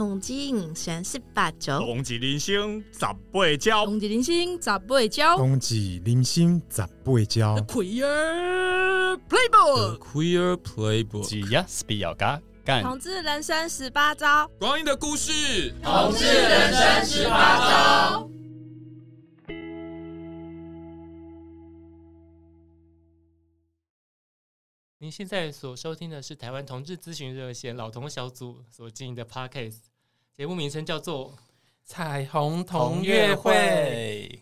同志人生十八招，同志人生十八招，同志人生十八招，同志人生十八招。Queer Playbook，Queer Playbook，只要是比较嘎。干。同志人生十八招，光阴的故事，同志人生十八招。您现在所收听的是台湾同志咨询热线老同小组所经营的 Podcast，节目名称叫做《彩虹同乐会》。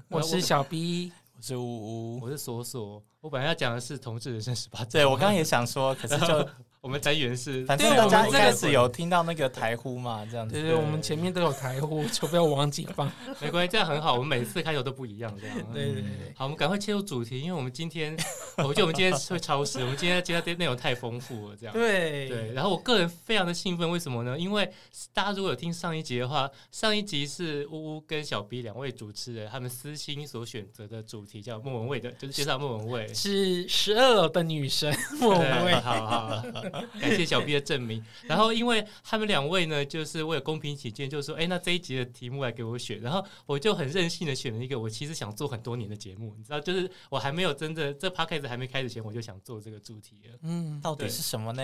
我是小 B，我是呜呜，我是锁锁。我本来要讲的是同志人生十八招，对我刚刚也想说，可是就。我们宅原是，反正大家一开始有听到那个台呼嘛，这样子。对对，我们前面都有台呼，就不要忘记放。没关系，这样很好。我们每次开头都不一样，这样。对对对。好，我们赶快切入主题，因为我们今天，我觉得我们今天会超时。我们今天今天内容太丰富了，这样。对对。然后我个人非常的兴奋，为什么呢？因为大家如果有听上一集的话，上一集是呜呜跟小 B 两位主持人他们私心所选择的主题，叫莫文蔚的，就是介绍莫文蔚，是十二楼的女神莫文蔚。好好，感谢小 B。的证明，然后因为他们两位呢，就是为了公平起见，就是说，哎，那这一集的题目来给我选，然后我就很任性的选了一个我其实想做很多年的节目，你知道，就是我还没有真的这 podcast 还没开始前，我就想做这个主题了。嗯，到底是什么呢？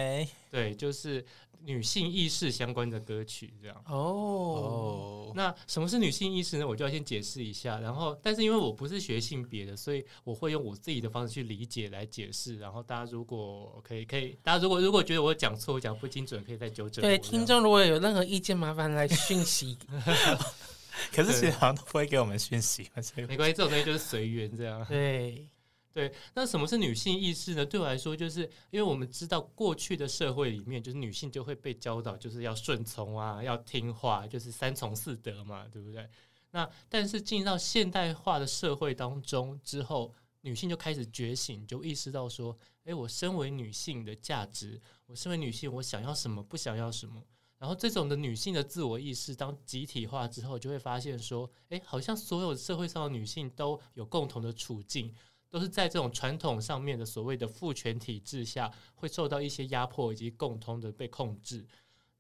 对，就是女性意识相关的歌曲，这样。哦，那什么是女性意识呢？我就要先解释一下，然后，但是因为我不是学性别的，所以我会用我自己的方式去理解来解释。然后大家如果可以，可以，大家如果如果觉得我讲错。讲不精准，可以再纠正。对，听众如果有任何意见，麻烦来讯息。可是其实好像都不会给我们讯息，没关系，这种东西就是随缘这样。对对，那什么是女性意识呢？对我来说，就是因为我们知道过去的社会里面，就是女性就会被教导，就是要顺从啊，要听话，就是三从四德嘛，对不对？那但是进入到现代化的社会当中之后，女性就开始觉醒，就意识到说，诶，我身为女性的价值。我身为女性，我想要什么，不想要什么。然后这种的女性的自我意识，当集体化之后，就会发现说，诶，好像所有社会上的女性都有共同的处境，都是在这种传统上面的所谓的父权体制下，会受到一些压迫以及共同的被控制。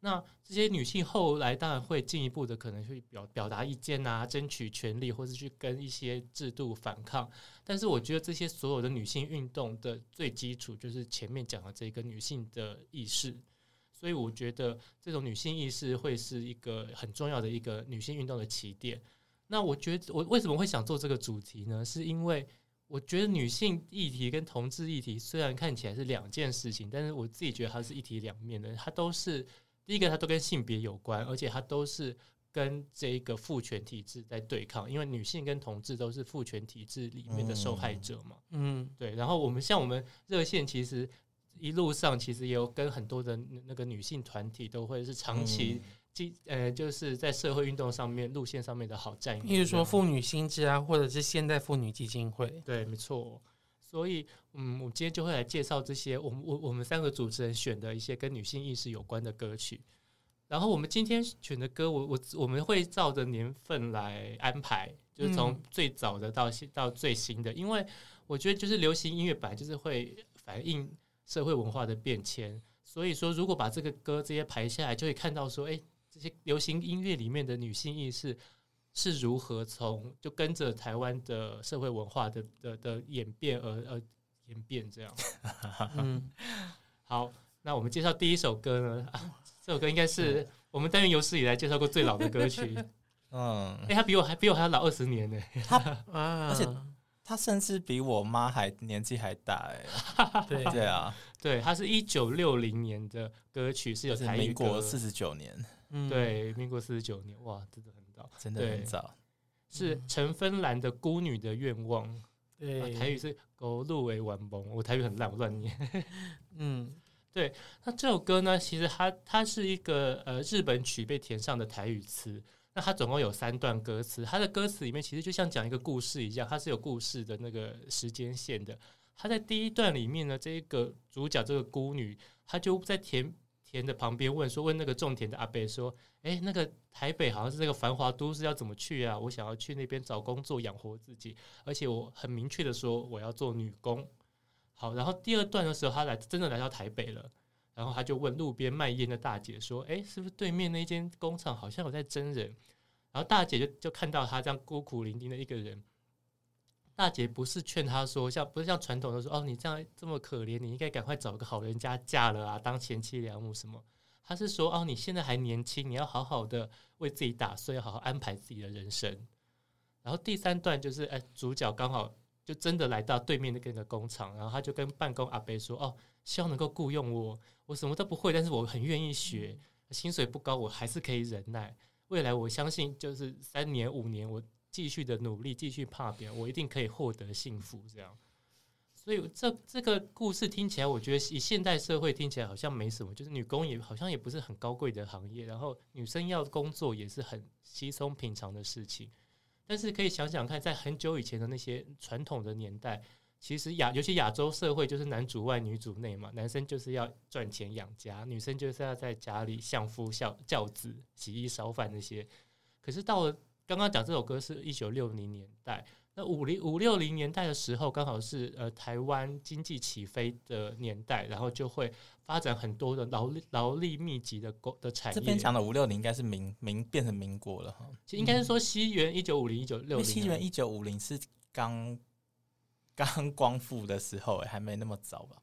那这些女性后来当然会进一步的可能去表表达意见啊，争取权利，或是去跟一些制度反抗。但是我觉得这些所有的女性运动的最基础就是前面讲的这个女性的意识。所以我觉得这种女性意识会是一个很重要的一个女性运动的起点。那我觉得我为什么会想做这个主题呢？是因为我觉得女性议题跟同志议题虽然看起来是两件事情，但是我自己觉得它是一体两面的，它都是。第一个，它都跟性别有关，而且它都是跟这一个父权体制在对抗，因为女性跟同志都是父权体制里面的受害者嘛。嗯，对。然后我们像我们热线，其实一路上其实也有跟很多的那个女性团体，都会是长期，呃，就是在社会运动上面路线上面的好战友。例如说妇女新知啊，或者是现代妇女基金会。对，没错。所以，嗯，我今天就会来介绍这些我们我我们三个主持人选的一些跟女性意识有关的歌曲。然后我们今天选的歌，我我我们会照着年份来安排，就是从最早的到新到最新的，因为我觉得就是流行音乐本来就是会反映社会文化的变迁。所以说，如果把这个歌这些排下来，就会看到说，哎，这些流行音乐里面的女性意识。是如何从就跟着台湾的社会文化的的的演变而而演变这样？嗯，好，那我们介绍第一首歌呢？啊，这首歌应该是我们单元有史以来介绍过最老的歌曲。嗯，哎、欸，他比我还比我还要老二十年呢。他 而且他甚至比我妈还年纪还大哎。对对啊，对，他是一九六零年的歌曲，是有台语歌，民国四十九年。嗯，对，民国四十九年，哇，真的很早。真的很早，是陈芬兰的《孤女的愿望》。对，啊、台语是“狗路为玩崩”，我台语很烂，我乱念。嗯，对。那这首歌呢，其实它它是一个呃日本曲被填上的台语词。那它总共有三段歌词，它的歌词里面其实就像讲一个故事一样，它是有故事的那个时间线的。它在第一段里面呢，这一个主角这个孤女，她就在填。田的旁边问说，问那个种田的阿伯说：“诶，那个台北好像是这个繁华都市，要怎么去啊？我想要去那边找工作养活自己，而且我很明确的说我要做女工。”好，然后第二段的时候，他来真的来到台北了，然后他就问路边卖烟的大姐说：“哎，是不是对面那间工厂好像有在征人？”然后大姐就就看到他这样孤苦伶仃的一个人。大姐不是劝他说，像不是像传统的说，哦，你这样这么可怜，你应该赶快找个好人家嫁了啊，当贤妻良母什么。他是说，哦，你现在还年轻，你要好好的为自己打算，要好好安排自己的人生。然后第三段就是，哎，主角刚好就真的来到对面的那个工厂，然后他就跟办公阿伯说，哦，希望能够雇佣我，我什么都不会，但是我很愿意学，薪水不高，我还是可以忍耐。未来我相信，就是三年五年我。继续的努力，继续怕别人，我一定可以获得幸福。这样，所以这这个故事听起来，我觉得以现代社会听起来好像没什么，就是女工也好像也不是很高贵的行业，然后女生要工作也是很稀松平常的事情。但是可以想想看，在很久以前的那些传统的年代，其实亚尤其亚洲社会就是男主外女主内嘛，男生就是要赚钱养家，女生就是要在家里相夫教教子、洗衣烧饭那些。可是到了刚刚讲这首歌是一九六零年代，那五零五六零年代的时候，刚好是呃台湾经济起飞的年代，然后就会发展很多的劳力劳力密集的工的产业。这边讲的五六零应该是民民变成民国了哈，其实应该是说西元一九五零一九六零，西元一九五零是刚刚光复的时候，还没那么早吧？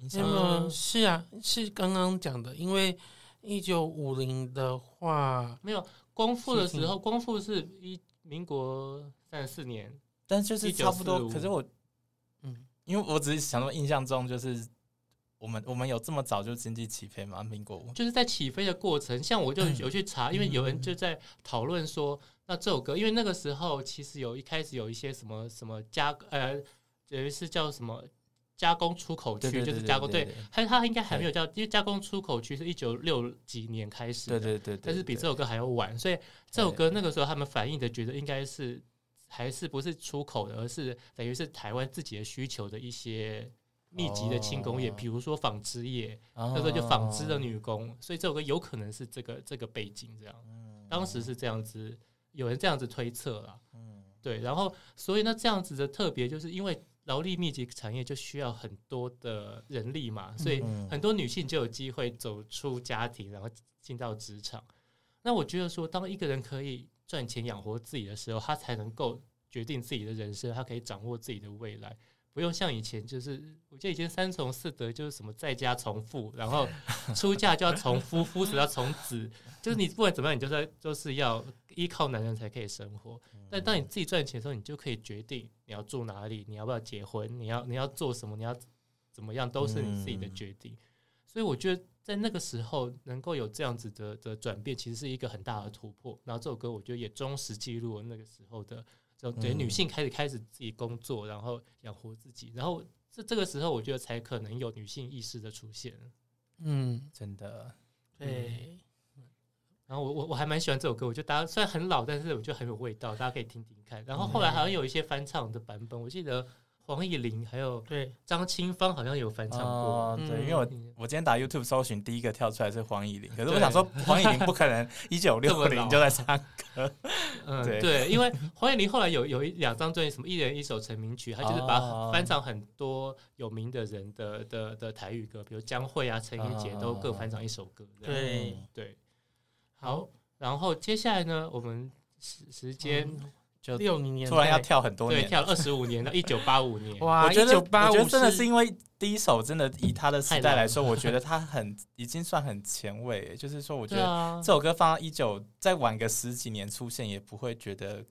嗯，是啊，是刚刚讲的，因为一九五零的话没有。光复的时候，光复是一民国三十四年，但就是差不多。可是我，嗯，因为我只是想到，印象中就是我们我们有这么早就经济起飞吗？民国就是在起飞的过程。像我就有去查，因为有人就在讨论说，那这首歌，因为那个时候其实有一开始有一些什么什么加呃，有一次叫什么。加工出口区就是加工，对，它它应该还没有叫，因为加工出口区是一九六几年开始，对对对，但是比这首歌还要晚，所以这首歌那个时候他们反映的觉得应该是还是不是出口的，而是等于是台湾自己的需求的一些密集的轻工业，比如说纺织业，那时候就纺织的女工，所以这首歌有可能是这个这个背景这样，当时是这样子，有人这样子推测了，对，然后所以那这样子的特别就是因为。劳力密集产业就需要很多的人力嘛，所以很多女性就有机会走出家庭，然后进到职场。那我觉得说，当一个人可以赚钱养活自己的时候，他才能够决定自己的人生，他可以掌握自己的未来。不用像以前，就是我记得以前三从四德就是什么在家从父，然后出嫁就要从夫，夫死要从子，就是你不管怎么样，你就是就是要依靠男人才可以生活。但当你自己赚钱的时候，你就可以决定你要住哪里，你要不要结婚，你要你要做什么，你要怎么样，都是你自己的决定。所以我觉得在那个时候能够有这样子的的转变，其实是一个很大的突破。然后这首歌我觉得也忠实记录了那个时候的。就对女性开始开始自己工作，然后养活自己，然后这这个时候，我觉得才可能有女性意识的出现。嗯，真的，对。然后我我我还蛮喜欢这首歌，我觉得大家虽然很老，但是我觉得很有味道，大家可以听听看。然后后来好像有一些翻唱的版本，我记得。黄以玲还有对。张清芳好像有翻唱过，哦，对，因为我我今天打 YouTube 搜寻，第一个跳出来是黄以玲，可是我想说黄以玲不可能一九六零就在唱歌，嗯，对，因为黄以玲后来有有一两张专辑，什么一人一首成名曲，他就是把翻唱很多有名的人的的的台语歌，比如江蕙啊、陈英杰都各翻唱一首歌，对。对，好，然后接下来呢，我们时时间。就六零年，突然要跳很多年，对，跳二十五年到一九八五年。哇，我觉得，我觉得真的是因为第一首真的以他的时代来说，我觉得他很已经算很前卫。就是说，我觉得这首歌放到一九再晚个十几年出现，也不会觉得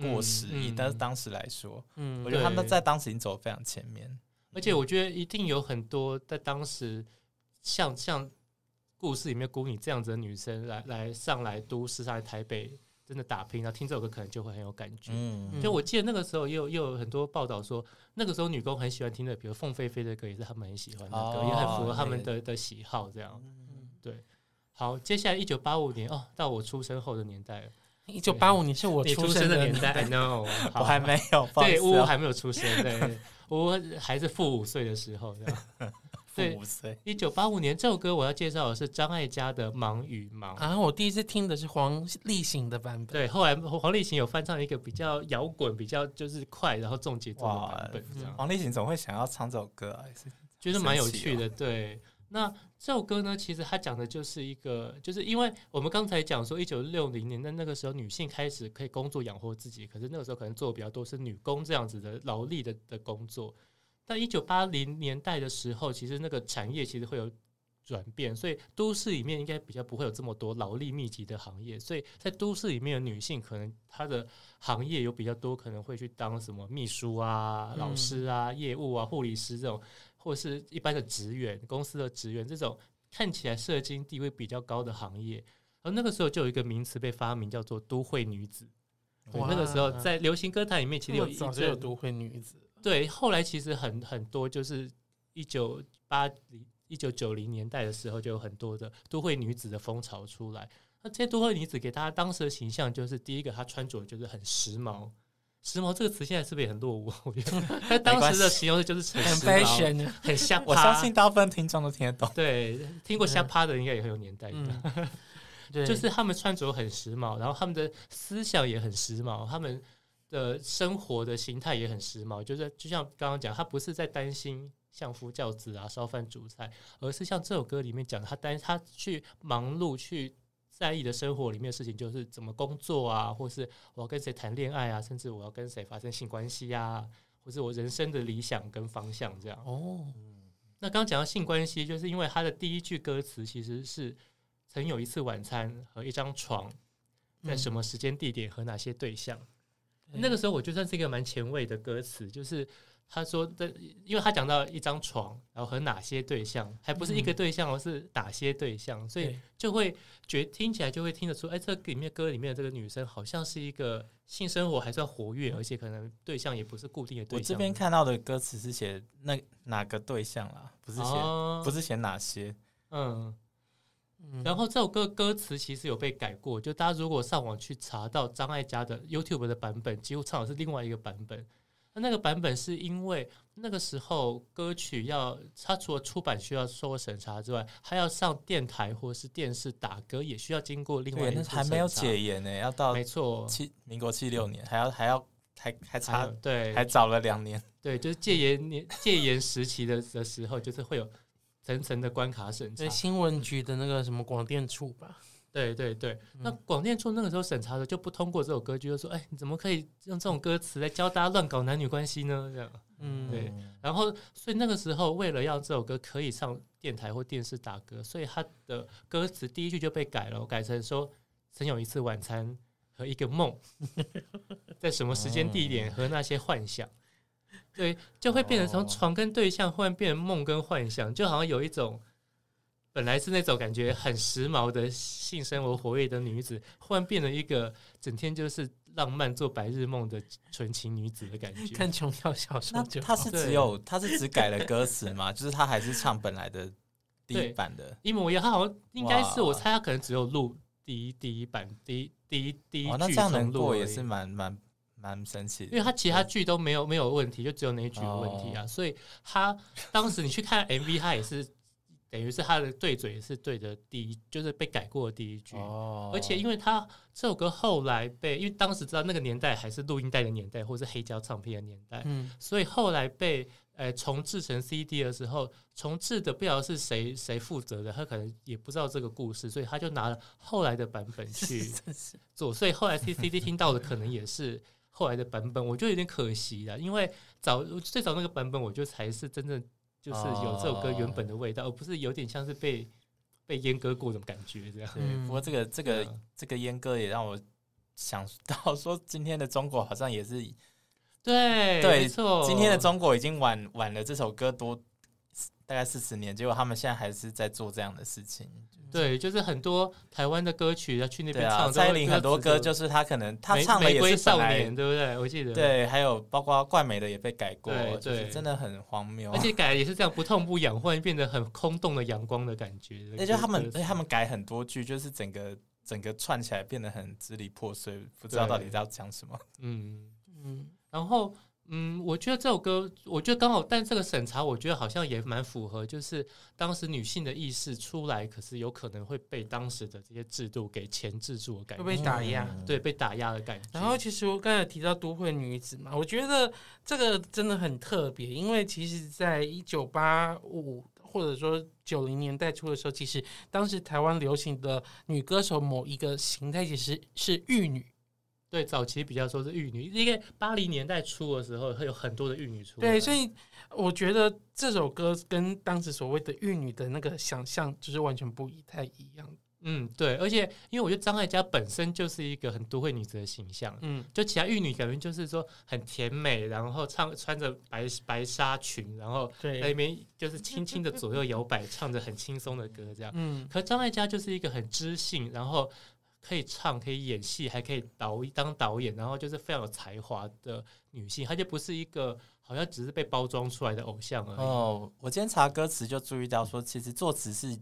过时。以但是当时来说，嗯，我觉得他们在当时已经走得非常前面。而且我觉得一定有很多在当时像像故事里面孤女这样子的女生来来上来都市，上来台北。真的打拼，然后听这首歌可能就会很有感觉。嗯，就我记得那个时候，也有又有很多报道说，那个时候女工很喜欢听的，比如凤飞飞的歌，也是他们很喜欢的歌，哦、也很符合他们的的喜好。这样，嗯、对。好，接下来一九八五年哦，到我出生后的年代了。一九八五年是我出生的年代 know，我还没有，对，呜呜还没有出生，对，呜呜还是负五岁的时候，这样。对，一九八五年这首歌我要介绍的是张艾嘉的《忙与忙》啊，我第一次听的是黄立行的版本。对，后来黄立行有翻唱一个比较摇滚、比较就是快，然后重节奏的版本。黄立行怎么会想要唱这首歌啊？觉得蛮有趣的。对，那那这首歌呢，其实它讲的就是一个，就是因为我们刚才讲说，一九六零年的那个时候，女性开始可以工作养活自己，可是那个时候可能做的比较多是女工这样子的劳力的的工作。但一九八零年代的时候，其实那个产业其实会有转变，所以都市里面应该比较不会有这么多劳力密集的行业，所以在都市里面的女性可能她的行业有比较多，可能会去当什么秘书啊、老师啊、业务啊、护理师这种。或是一般的职员，公司的职员，这种看起来社经地位比较高的行业，而那个时候就有一个名词被发明，叫做“都会女子”。那个时候在流行歌坛里面，其实有一早就有“都会女子”。对，后来其实很很多，就是一九八零、一九九零年代的时候，就有很多的“都会女子”的风潮出来。那这些“都会女子”给大家当时的形象，就是第一个，她穿着就是很时髦。时髦这个词现在是不是也很落伍？我觉得，他当时的形容就是很 fashion，很瞎趴。我相信大部分听众都听得懂。对，听过瞎趴的应该也很有年代感。嗯、对，就是他们穿着很时髦，然后他们的思想也很时髦，他们的生活的形态也很时髦。就是就像刚刚讲，他不是在担心相夫教子啊、烧饭煮菜，而是像这首歌里面讲，他担他去忙碌去。在意的生活里面的事情，就是怎么工作啊，或是我要跟谁谈恋爱啊，甚至我要跟谁发生性关系啊，或是我人生的理想跟方向这样。哦，那刚刚讲到性关系，就是因为他的第一句歌词其实是曾有一次晚餐和一张床，在什么时间地点和哪些对象。嗯、那个时候我觉得这是一个蛮前卫的歌词，就是。他说的，因为他讲到一张床，然后和哪些对象，还不是一个对象，而是哪些对象，所以就会觉听起来就会听得出，哎，这里面歌里面的这个女生好像是一个性生活还算活跃，而且可能对象也不是固定的对象。我这边看到的歌词是写那哪个对象啦，不是写不是写哪些，嗯。然后这首歌歌词其实有被改过，就大家如果上网去查到张艾嘉的 YouTube 的版本，几乎唱的是另外一个版本。那那个版本是因为那个时候歌曲要，它除了出版需要受过审查之外，还要上电台或是电视打歌，也需要经过另外一个。还没有解严呢，要到没错七民国七六年，还要还要还还差对，还早了两年。对，就是戒严年 戒严时期的的时候，就是会有层层的关卡审查。新闻局的那个什么广电处吧。对对对，那广电处那个时候审查的就不通过这首歌曲，就说：“哎，你怎么可以用这种歌词来教大家乱搞男女关系呢？”这样，嗯，对。然后，所以那个时候为了让这首歌可以上电台或电视打歌，所以他的歌词第一句就被改了，改成说：“曾有一次晚餐和一个梦，在什么时间地点和那些幻想。”对，就会变成从床跟对象，忽然变成梦跟幻想，就好像有一种。本来是那种感觉很时髦的性生活活跃的女子，忽然变了一个整天就是浪漫做白日梦的纯情女子的感觉。看琼瑶小说就，他是只有他是只改了歌词吗？就是她还是唱本来的第一版的，一模一样。他好像应该是我猜她可能只有录第一第一版第一第一第一句，哦，那这样能过也是蛮蛮蛮神奇的，因为他其他剧都没有没有问题，就只有那一句有问题啊。哦，所以他当时你去看 MV，他也是。等于是他的对嘴是对的第一，就是被改过的第一句。哦，而且因为他这首歌后来被，因为当时知道那个年代还是录音带的年代，或是黑胶唱片的年代，嗯，所以后来被呃重制成 CD 的时候，重制的不知道是谁谁负责的，他可能也不知道这个故事，所以他就拿了后来的版本去 做，所以后来 C CD 听到的可能也是后来的版本，我觉得有点可惜了，因为早最早那个版本，我觉得才是真正。就是有这首歌原本的味道，而不是有点像是被被阉割过的感觉这样。对，不过这个这个这个阉割也让我想到 说，今天的中国好像也是对对，没错，今天的中国已经晚晚了这首歌多大概四十年，结果他们现在还是在做这样的事情。对，就是很多台湾的歌曲要去那边唱。蔡依林很多歌就是他可能他唱的也是少年，对不对？我记得。对，还有包括怪美的也被改过，对，真的很荒谬。而且改也是这样不痛不痒，忽然变得很空洞的阳光的感觉。而且他们，而且他们改很多句，就是整个整个串起来变得很支离破碎，不知道到底在讲什么。嗯嗯，然后。嗯，我觉得这首歌，我觉得刚好，但这个审查，我觉得好像也蛮符合，就是当时女性的意识出来，可是有可能会被当时的这些制度给钳制住的感觉，会被打压，对，被打压的感觉。然后，其实我刚才提到都会女子嘛，我觉得这个真的很特别，因为其实在一九八五。或者说九零年代初的时候，其实当时台湾流行的女歌手某一个形态其实是玉女。对，早期比较说是玉女，因为八零年代初的时候会有很多的玉女出。对，所以我觉得这首歌跟当时所谓的玉女的那个想象就是完全不一太一样。嗯，对，而且因为我觉得张艾嘉本身就是一个很都会女子的形象，嗯，就其他玉女感觉就是说很甜美，然后唱穿着白白纱裙，然后在那边就是轻轻的左右摇摆，唱着很轻松的歌这样。嗯，可张艾嘉就是一个很知性，然后。可以唱，可以演戏，还可以导当导演，然后就是非常有才华的女性，她就不是一个好像只是被包装出来的偶像而已。哦，我今天查歌词就注意到说，其实作词是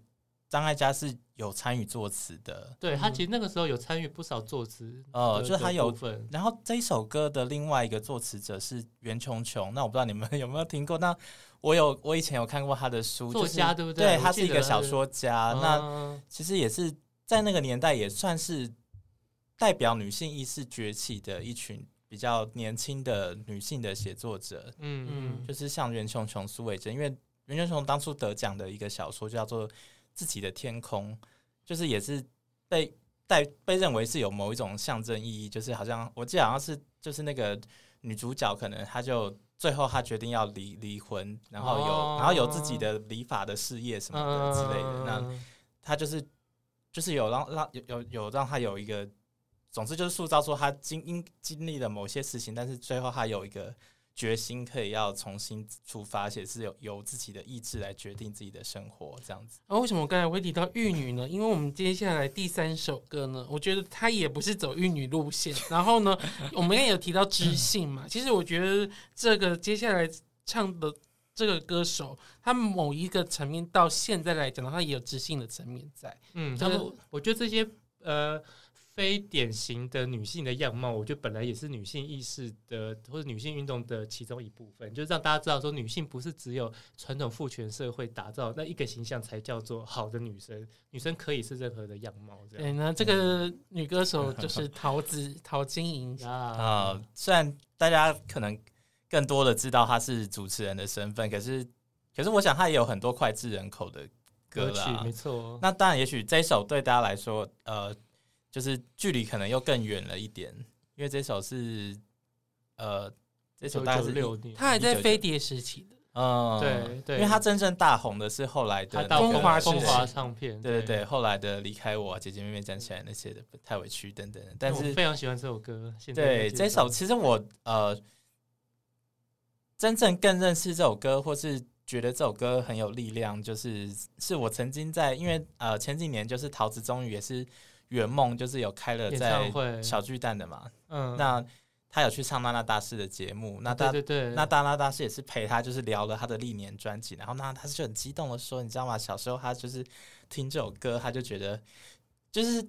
张艾嘉是有参与作词的。对，他其实那个时候有参与不少作词。哦，就是他有份。然后这一首歌的另外一个作词者是袁琼琼，那我不知道你们有没有听过？那我有，我以前有看过他的书，作家对不对？对，他是一个小说家。那其实也是。在那个年代，也算是代表女性意识崛起的一群比较年轻的女性的写作者。嗯嗯，就是像袁琼琼、苏伟珍，因为袁琼琼当初得奖的一个小说就叫做《自己的天空》，就是也是被带被认为是有某一种象征意义，就是好像我记得好像是就是那个女主角，可能她就最后她决定要离离婚，然后有、哦、然后有自己的理发的事业什么的之类的，嗯、那她就是。就是有让让有有有让他有一个，总之就是塑造出他经因经历了某些事情，但是最后他有一个决心，可以要重新出发，而且是有由自己的意志来决定自己的生活这样子。而、为什么我刚才会提到玉女呢？因为我们接下来第三首歌呢，我觉得他也不是走玉女路线。然后呢，我们也有提到知性嘛，其实我觉得这个接下来唱的。这个歌手，他某一个层面到现在来讲，的话也有知性的层面在。嗯，他们我觉得这些呃非典型的女性的样貌，我觉得本来也是女性意识的或者女性运动的其中一部分，就是让大家知道说，女性不是只有传统父权社会打造那一个形象才叫做好的女生，女生可以是任何的样貌。这样。对，那这个女歌手就是陶子陶晶莹啊。虽然大家可能。更多的知道他是主持人的身份，可是，可是我想他也有很多脍炙人口的歌曲，没错。那当然，也许这首对大家来说，呃，就是距离可能又更远了一点，因为这首是，呃，这首大概是六年，他还在飞碟时期的，嗯，对对，因为他真正大红的是后来的风华风华唱片，对对对，后来的离开我，姐姐妹妹站起来那些的太委屈等等，但是我非常喜欢这首歌。对这首，其实我呃。真正更认识这首歌，或是觉得这首歌很有力量，就是是我曾经在，因为呃前几年就是桃子终于也是圆梦，就是有开了在小巨蛋的嘛，嗯，那他有去唱娜娜大师的节目，那大对对对，那大娜大师也是陪他，就是聊了他的历年专辑，然后那他就很激动的说，你知道吗？小时候他就是听这首歌，他就觉得就是。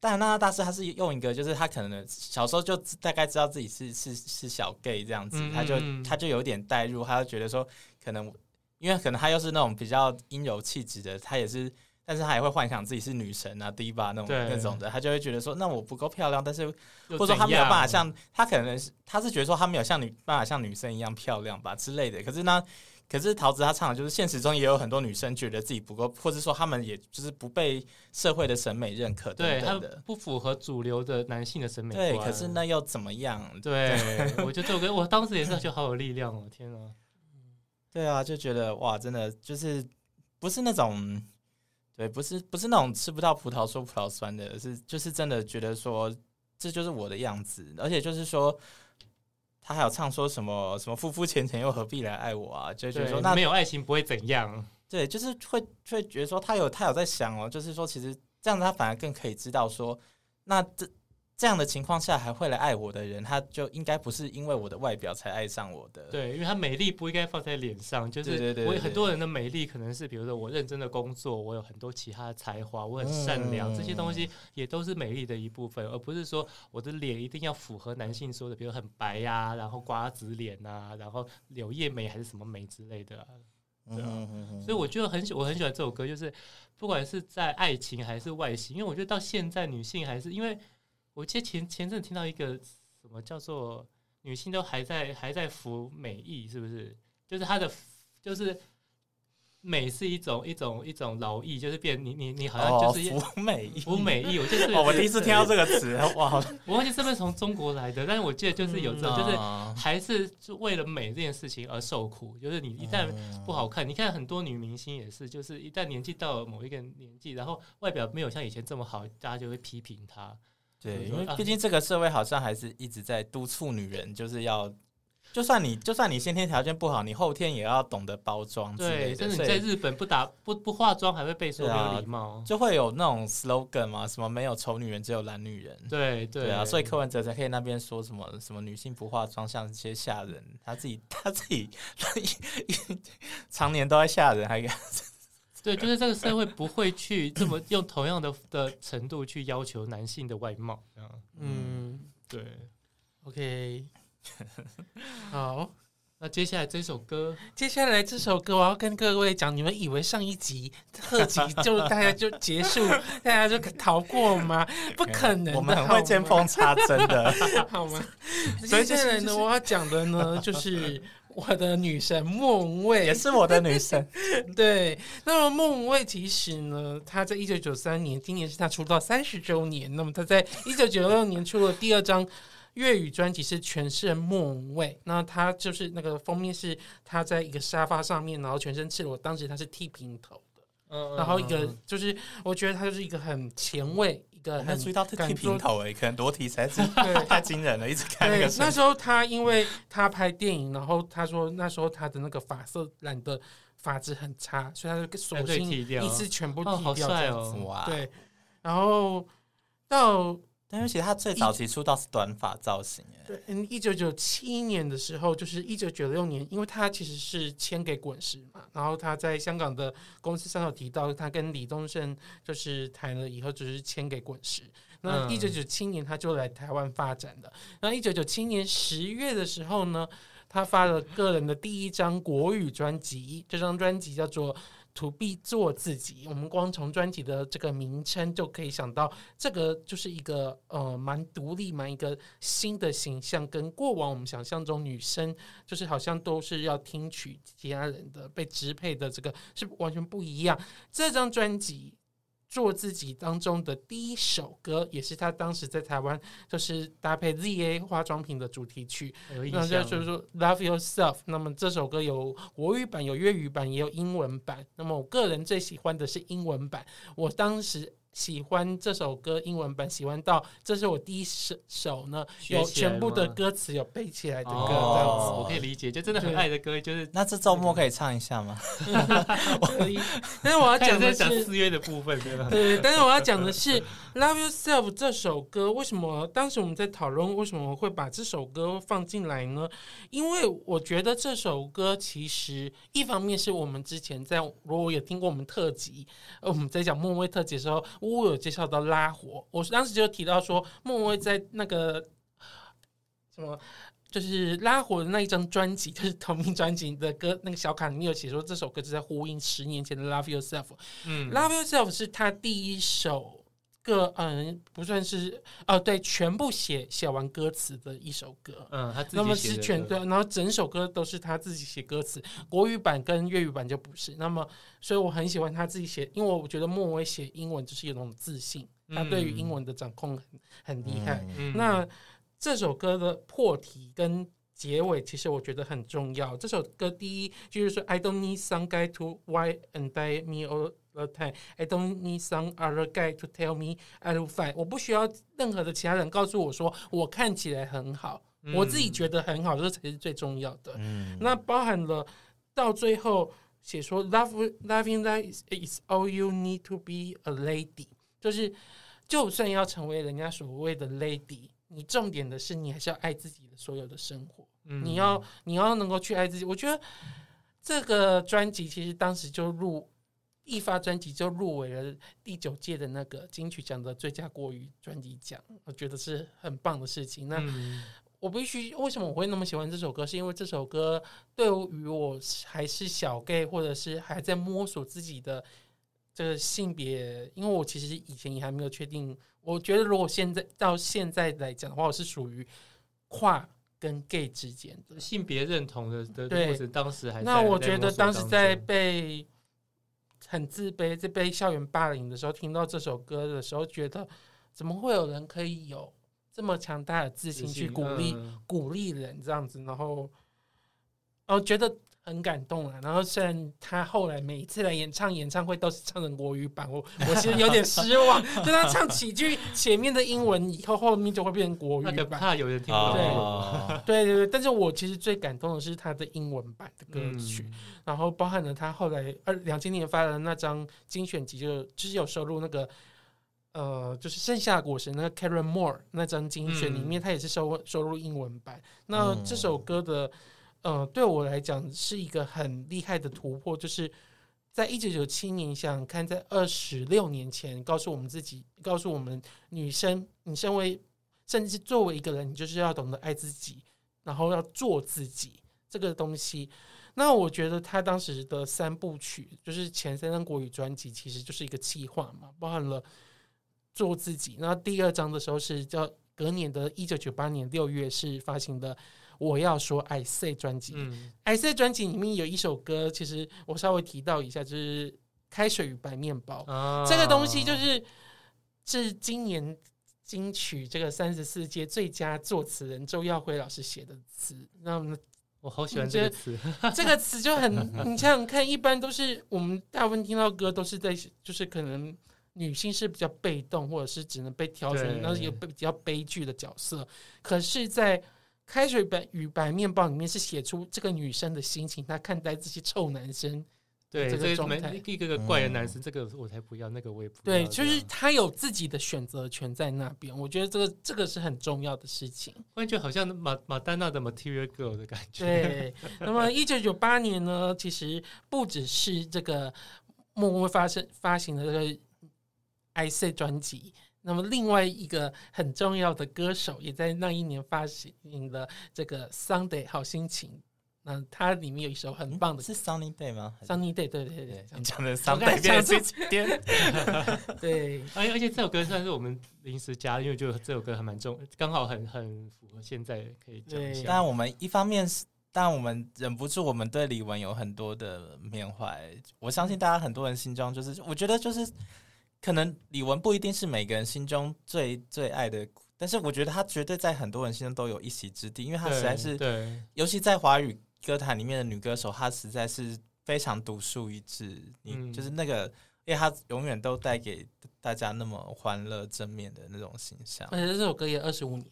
但娜娜大师他是用一个，就是他可能小时候就大概知道自己是是是小 gay 这样子，他就他就有点代入，他就觉得说，可能因为可能他又是那种比较阴柔气质的，他也是，但是他也会幻想自己是女神啊，diva 那种那种的，他就会觉得说，那我不够漂亮，但是或者说他没有办法像他可能是他是觉得说他没有像女办法像女生一样漂亮吧之类的，可是呢。可是桃子她唱的，就是现实中也有很多女生觉得自己不够，或者说他们也就是不被社会的审美认可对，他不符合主流的男性的审美观。对，可是那又怎么样？对，对我觉得这首歌，我当时也是就好有力量哦！天啊，对啊，就觉得哇，真的就是不是那种，对，不是不是那种吃不到葡萄说葡萄酸的，是就是真的觉得说这就是我的样子，而且就是说。他还有唱说什么什么夫夫浅浅又何必来爱我啊？就觉得说那没有爱情不会怎样。对，就是会会觉得说他有他有在想哦，就是说其实这样子他反而更可以知道说那这。这样的情况下还会来爱我的人，他就应该不是因为我的外表才爱上我的。对，因为他美丽不应该放在脸上，就是我有很多人的美丽可能是，比如说我认真的工作，我有很多其他的才华，我很善良，嗯、这些东西也都是美丽的一部分，而不是说我的脸一定要符合男性说的，比如很白呀、啊，然后瓜子脸啊，然后柳叶眉还是什么眉之类的、啊。对啊，所以我觉得很喜，我很喜欢这首歌，就是不管是在爱情还是外形，因为我觉得到现在女性还是因为。我记得前前阵听到一个什么叫做女性都还在还在服美役，是不是？就是她的就是美是一种一种一种劳役，就是变你你你好像就是服美役，服美役。我记得我第一次听到这个词，哇！我忘记是不是从中国来的，但是我记得就是有这种，就是还是为了美这件事情而受苦。就是你一旦不好看，你看很多女明星也是，就是一旦年纪到了某一个年纪，然后外表没有像以前这么好，大家就会批评她。对，因为毕竟这个社会好像还是一直在督促女人，就是要。就算你就算你先天条件不好，你后天也要懂得包装。对，甚至你在日本不打不不化妆还会被说没有礼貌，啊，就会有那种 slogan 嘛，什么没有丑女人，只有懒女人。对对，对啊，所以柯文哲才可以那边说什么什么女性不化妆像一些吓人，他自己他自己 常年都在吓人，还对，就是这个社会不会去这么用同样的的程度去要求男性的外貌。嗯，对，OK。好，那接下来这首歌，接下来这首歌，我要跟各位讲，你们以为上一集特辑 就大家就结束，大家就逃过吗？不可能，我们很会见缝插针的，好吗？接下来呢，我要讲的呢，就是我的女神莫文蔚，也是我的女神。对，那么莫文蔚其实呢，她在一九九三年，今年是她出道三十周年，那么她在一九九六年出了第二张。粤语专辑是全是莫文蔚，那她就是那个封面是她在一个沙发上面，然后全身赤裸。当时她是剃平头的，嗯，然后一个就是我觉得她就是一个很前卫，一个很注意到他剃平头诶，可能裸体才是 太惊人了，一直看那个。那时候他因为他拍电影，然后他说那时候他的那个发色染的发质很差，所以他就索性一次全部剃掉这样子。哇，对，然后到。但是其实他最早期出道是短发造型，对，一九九七年的时候，就是一九九六年，因为他其实是签给滚石嘛，然后他在香港的公司上有提到，他跟李宗盛就是谈了以后，就是签给滚石。那一九九七年他就来台湾发展的。那一九九七年十月的时候呢，他发了个人的第一张国语专辑，这张专辑叫做。To B 做自己，我们光从专辑的这个名称就可以想到，这个就是一个呃蛮独立、蛮一个新的形象，跟过往我们想象中女生就是好像都是要听取其他人的、被支配的，这个是完全不一样。这张专辑。做自己当中的第一首歌，也是他当时在台湾就是搭配 ZA 化妆品的主题曲，那就是说 Love Yourself。那么这首歌有国语版、有粤语版，也有英文版。那么我个人最喜欢的是英文版，我当时。喜欢这首歌英文版，喜欢到这是我第一首首呢，有全部的歌词有背起来的歌，这样子、哦、我可以理解，就真的很爱的歌，就是那这周末可以唱一下吗？可以，但是我要讲的是四月的部分，对吧？对，但是我要讲的是《Love Yourself》这首歌，为什么当时我们在讨论为什么会把这首歌放进来呢？因为我觉得这首歌其实一方面是我们之前在如果有听过我们特辑，呃，我们在讲莫文蔚特辑的时候。我有介绍到拉火，我当时就提到说，莫文蔚在那个什么，就是拉火的那一张专辑，就是同名专辑的歌，那个小卡里面有写说，这首歌是在呼应十年前的 Love Yourself。嗯，Love Yourself 是他第一首。个嗯，不算是哦，对，全部写写完歌词的一首歌，嗯，他自己那么是全对，然后整首歌都是他自己写歌词，国语版跟粤语版就不是。那么，所以我很喜欢他自己写，因为我觉得莫文蔚写英文就是有那种自信，他对于英文的掌控很很厉害。嗯、那这首歌的破题跟结尾，其实我觉得很重要。这首歌第一就是说，I don't need some guy to why and die me or I don't need some other guy to tell me I look fine。我不需要任何的其他人告诉我说我看起来很好，我自己觉得很好，这才是最重要的。那包含了到最后写说，Love loving that is all you need to be a lady。就是就算要成为人家所谓的 lady，你重点的是你还是要爱自己的所有的生活。你要你要能够去爱自己。我觉得这个专辑其实当时就入。一发专辑就入围了第九届的那个金曲奖的最佳国语专辑奖，我觉得是很棒的事情。那我必须为什么我会那么喜欢这首歌？是因为这首歌对于我还是小 gay，或者是还在摸索自己的这个性别，因为我其实以前也还没有确定。我觉得如果现在到现在来讲的话，我是属于跨跟 gay 之间的性别认同的的，对，当时还那我觉得当时在被。很自卑，在被校园霸凌的时候，听到这首歌的时候，觉得怎么会有人可以有这么强大的自信去鼓励、嗯、鼓励人这样子，然后，哦，觉得。很感动啊，然后虽然他后来每一次来演唱演唱会都是唱成国语版，我我其实有点失望，就他唱几句前面的英文以后，后面就会变成国语版，怕有人听不懂。对对对，但是我其实最感动的是他的英文版的歌曲，嗯、然后包含了他后来二两千年发的那张精选集就，就就是有收录那个呃，就是盛夏果实那个 Karen Moore 那张精选里面，他、嗯、也是收收录英文版。那这首歌的。嗯、呃，对我来讲是一个很厉害的突破，就是在一九九七年，想看在二十六年前，告诉我们自己，告诉我们女生，你身为甚至作为一个人，你就是要懂得爱自己，然后要做自己这个东西。那我觉得他当时的三部曲，就是前三张国语专辑，其实就是一个企划嘛，包含了做自己。那第二张的时候是叫隔年的一九九八年六月是发行的。我要说，I Say 专辑，嗯，I Say 专辑里面有一首歌，其实我稍微提到一下，就是《开水与白面包》哦。这个东西就是是今年金曲这个三十四届最佳作词人周耀辉老师写的词。那我好喜欢这个词，这个词就很，你想想看，一般都是我们大部分听到歌都是在，就是可能女性是比较被动，或者是只能被挑选，然后有比较悲剧的角色。可是，在开水白与白面包里面是写出这个女生的心情，她看待这些臭男生，对这个状态，一个个怪的男生，嗯、这个我才不要，那个我也不要。对，就是他有自己的选择权在那边，我觉得这个这个是很重要的事情。我感觉好像马马丹娜的 Material Girl 的感觉。对，那么一九九八年呢，其实不只是这个默默发生发行的这个 I Say 专辑。那么另外一个很重要的歌手也在那一年发行了这个《Sunday 好心情》，那它里面有一首很棒的，是 Sunny Day 吗？Sunny Day，对对对，你讲的期天，对，而且而且这首歌算是我们临时加，因为就这首歌还蛮重，刚好很很符合现在可以讲一下。但我们一方面是，但我们忍不住，我们对李玟有很多的缅怀。我相信大家很多人心中就是，我觉得就是。可能李玟不一定是每个人心中最最爱的，但是我觉得她绝对在很多人心中都有一席之地，因为她实在是，对，尤其在华语歌坛里面的女歌手，她实在是非常独树一帜。嗯，就是那个，因为她永远都带给大家那么欢乐正面的那种形象。而且这首歌也二十五年，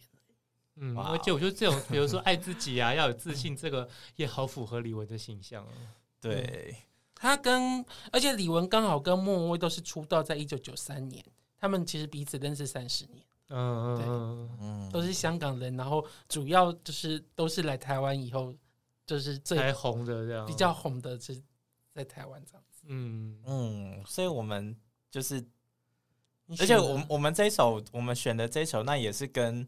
嗯，而且我觉得这种，比如说爱自己啊，要有自信，这个也好符合李玟的形象啊。对。他跟，而且李玟刚好跟莫文蔚都是出道在一九九三年，他们其实彼此认识三十年，嗯嗯嗯，都是香港人，然后主要就是都是来台湾以后，就是最红的这样，比较红的是在台湾这样子，嗯。嗯，所以我们就是，而且我我们这一首我们选的这一首，那也是跟。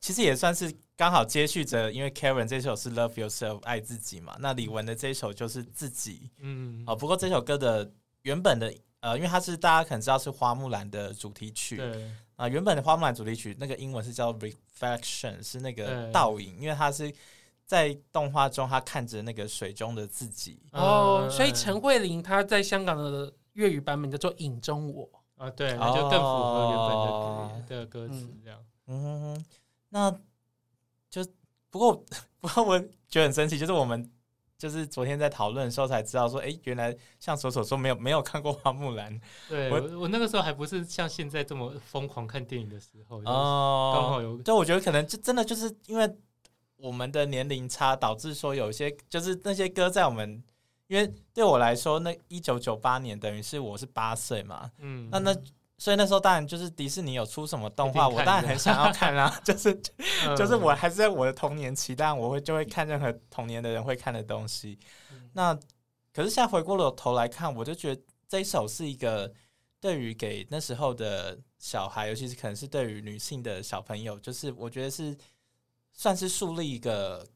其实也算是刚好接续着，因为 Karen 这首是 Love Yourself 爱自己嘛，那李玟的这首就是自己，嗯，哦，不过这首歌的原本的呃，因为它是大家可能知道是花木兰的主题曲，对，啊、呃，原本的花木兰主题曲那个英文是叫 Reflection，是那个倒影，因为它是在动画中他看着那个水中的自己，哦，所以陈慧琳她在香港的粤语版本叫做影中我，啊，对，那就更符合原本的歌的歌词这样，嗯。嗯那就不过 不过我觉得很神奇，就是我们就是昨天在讨论的时候才知道说，哎、欸，原来像索索说没有没有看过花木兰。对，我我那个时候还不是像现在这么疯狂看电影的时候哦，刚好有。就我觉得可能就真的就是因为我们的年龄差，导致说有些就是那些歌在我们，因为对我来说，那一九九八年等于是我是八岁嘛，嗯，那那。所以那时候当然就是迪士尼有出什么动画，我当然很想要看啊，就是就是我还是在我的童年期，但我会就会看任何童年的人会看的东西。那可是现在回过了头来看，我就觉得这一首是一个对于给那时候的小孩，尤其是可能是对于女性的小朋友，就是我觉得是算是树立一个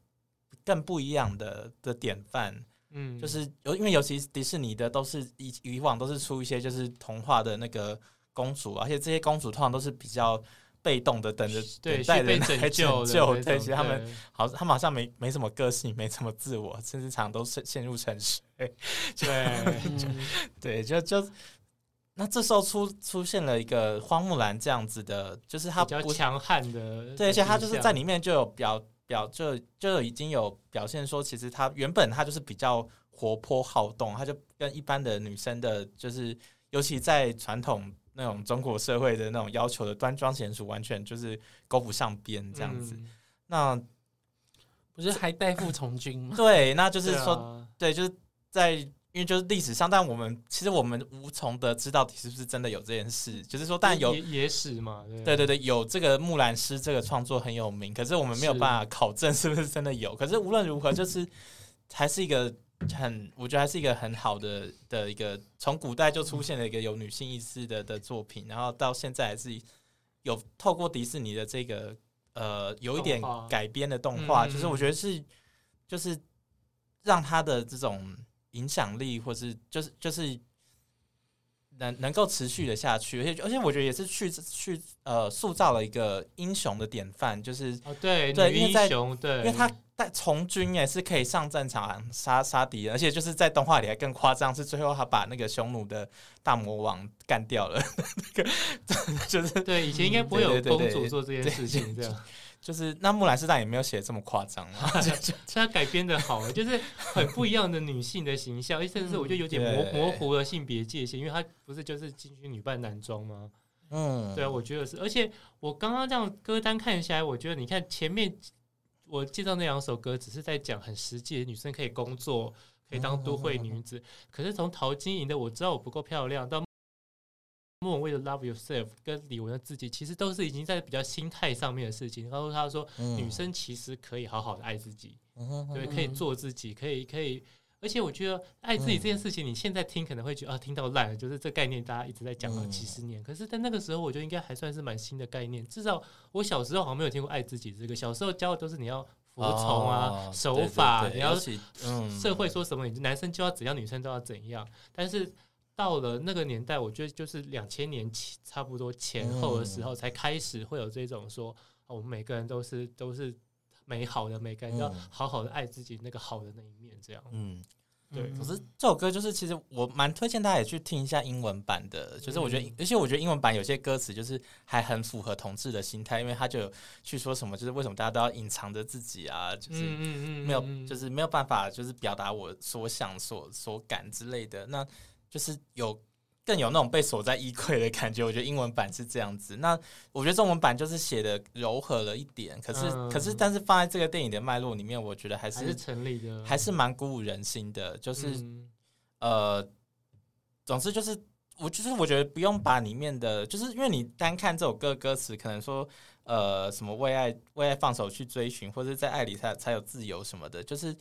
更不一样的的典范。嗯，就是尤因为尤其是迪士尼的都是以以往都是出一些就是童话的那个。公主，而且这些公主通常都是比较被动的等着对等待人来拯救。对，其实他们好，他们好像没没什么个性，没什么自我，甚至常常都是陷入沉睡。对，对，就就那这时候出出现了一个花木兰这样子的，就是他比较强悍的，对，而且他就是在里面就有表表就就已经有表现说，其实他原本他就是比较活泼好动，他就跟一般的女生的，就是尤其在传统。那种中国社会的那种要求的端庄贤淑，完全就是勾不上边这样子。嗯、那不是还代父从军吗？对，那就是说，对，啊、对，就是在因为就是历史上，但我们其实我们无从得知到底是不是真的有这件事。就是说，但有野史嘛，对，对对对，有这个木兰诗这个创作很有名，可是我们没有办法考证是不是真的有。可是无论如何，就是还是一个。很，我觉得还是一个很好的的一个，从古代就出现了一个有女性意识的的作品，然后到现在还是有透过迪士尼的这个呃有一点改编的动画，就是我觉得是就是让他的这种影响力，或是就是就是能能够持续的下去，而且而且我觉得也是去去呃塑造了一个英雄的典范，就是哦对对女英雄对，因为他。带从军也是可以上战场杀杀敌人，而且就是在动画里还更夸张，是最后他把那个匈奴的大魔王干掉了。那个 就是对以前应该不会有公主做这件事情，这样就是那木兰诗当然也没有写这么夸张啊，他改编的好，就是很不一样的女性的形象，甚至我觉得有点模模糊了性别界限，因为他不是就是进去女扮男装吗？嗯，对啊，我觉得是，而且我刚刚这样歌单看下来，我觉得你看前面。我介绍那两首歌，只是在讲很实际的女生可以工作，可以当都会女子。可是从陶晶莹的《我知道我不够漂亮》到莫文蔚的《Love Yourself》跟李玟的自己，其实都是已经在比较心态上面的事情。告诉他说，女生其实可以好好的爱自己，对，可以做自己，可以可以。而且我觉得爱自己这件事情，你现在听可能会觉得啊，听到烂了，就是这概念大家一直在讲了几十年。可是，在那个时候，我觉得应该还算是蛮新的概念。至少我小时候好像没有听过爱自己这个。小时候教的都是你要服从啊，守法，你要社会说什么，你男生就要怎样，女生都要怎样。但是到了那个年代，我觉得就是两千年前差不多前后的时候，才开始会有这种说，我们每个人都是都是美好的，每个人要好好的爱自己那个好的那一面，这样。嗯。对，可是这首歌就是，其实我蛮推荐大家也去听一下英文版的，就是我觉得，而且我觉得英文版有些歌词就是还很符合同志的心态，因为他就有去说什么，就是为什么大家都要隐藏着自己啊，就是没有，就是没有办法，就是表达我所想、所所感之类的，那就是有。更有那种被锁在衣柜的感觉，我觉得英文版是这样子。那我觉得中文版就是写的柔和了一点，可是、嗯、可是但是放在这个电影的脉络里面，我觉得还是还是成立的，还是蛮鼓舞人心的。就是、嗯、呃，总之就是我就是我觉得不用把里面的，就是因为你单看这首歌歌词，可能说呃什么为爱为爱放手去追寻，或者在爱里才才有自由什么的，就是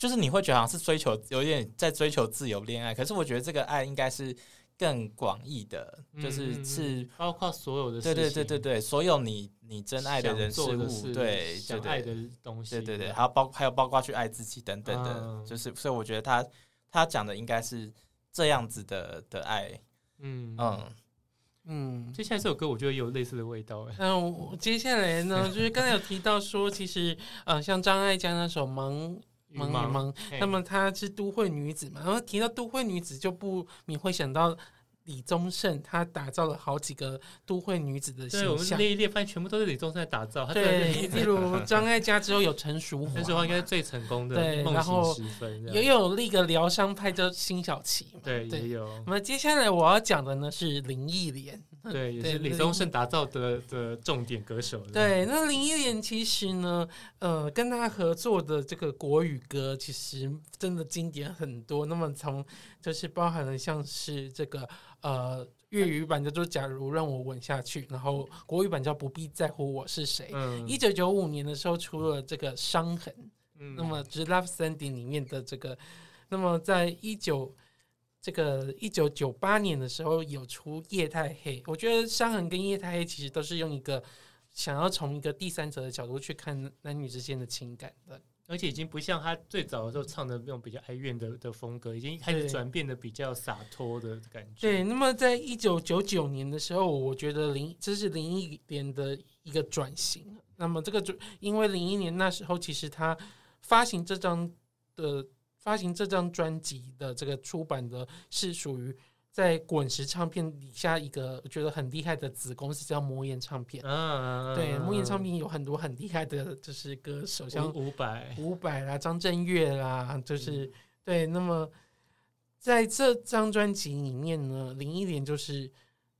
就是你会觉得好像是追求有点在追求自由恋爱，可是我觉得这个爱应该是。更广义的，就是是包括所有的，对对对对对，所有你你真爱的人事物，对，想爱的东西，对对对，还有包还有包括去爱自己等等的，就是所以我觉得他他讲的应该是这样子的的爱，嗯嗯嗯。接下来这首歌我觉得有类似的味道，嗯，接下来呢，就是刚才有提到说，其实呃，像张艾嘉那首《盲》。茫茫，茫茫那么她是都会女子嘛？然后提到都会女子，就不你会想到李宗盛，他打造了好几个都会女子的形象。对，我们列一列，发现全部都是李宗盛在打造。对，例如张艾嘉之后有陈淑樺，陈淑樺应该是最成功的。对，然后也有那个疗伤派叫辛晓琪嘛。对，也有。那么接下来我要讲的呢是林忆莲。对，也是李宗盛打造的的重点歌手。对，那林忆莲其实呢，呃，跟他合作的这个国语歌，其实真的经典很多。那么从就是包含了像是这个呃粤语版叫做《假如让我吻下去》，然后国语版叫《不必在乎我是谁》。嗯，一九九五年的时候出了这个《伤痕》，嗯，那么《就是 Love Sending》里面的这个，那么在一九。这个一九九八年的时候有出《夜太黑》，我觉得《伤痕》跟《夜太黑》其实都是用一个想要从一个第三者的角度去看男女之间的情感的而且已经不像他最早的时候唱的那种比较哀怨的的风格，已经开始转变的比较洒脱的感觉。对，那么在一九九九年的时候，我觉得林这是林忆莲的一个转型。那么这个转，因为零一年那时候其实他发行这张的发行这张专辑的这个出版的是属于。在滚石唱片底下一个我觉得很厉害的子公司叫魔岩唱片，嗯，对，魔岩唱片有很多很厉害的，就是歌手，像伍佰、伍佰啦、张震岳啦，就是、嗯、对。那么在这张专辑里面呢，林忆莲就是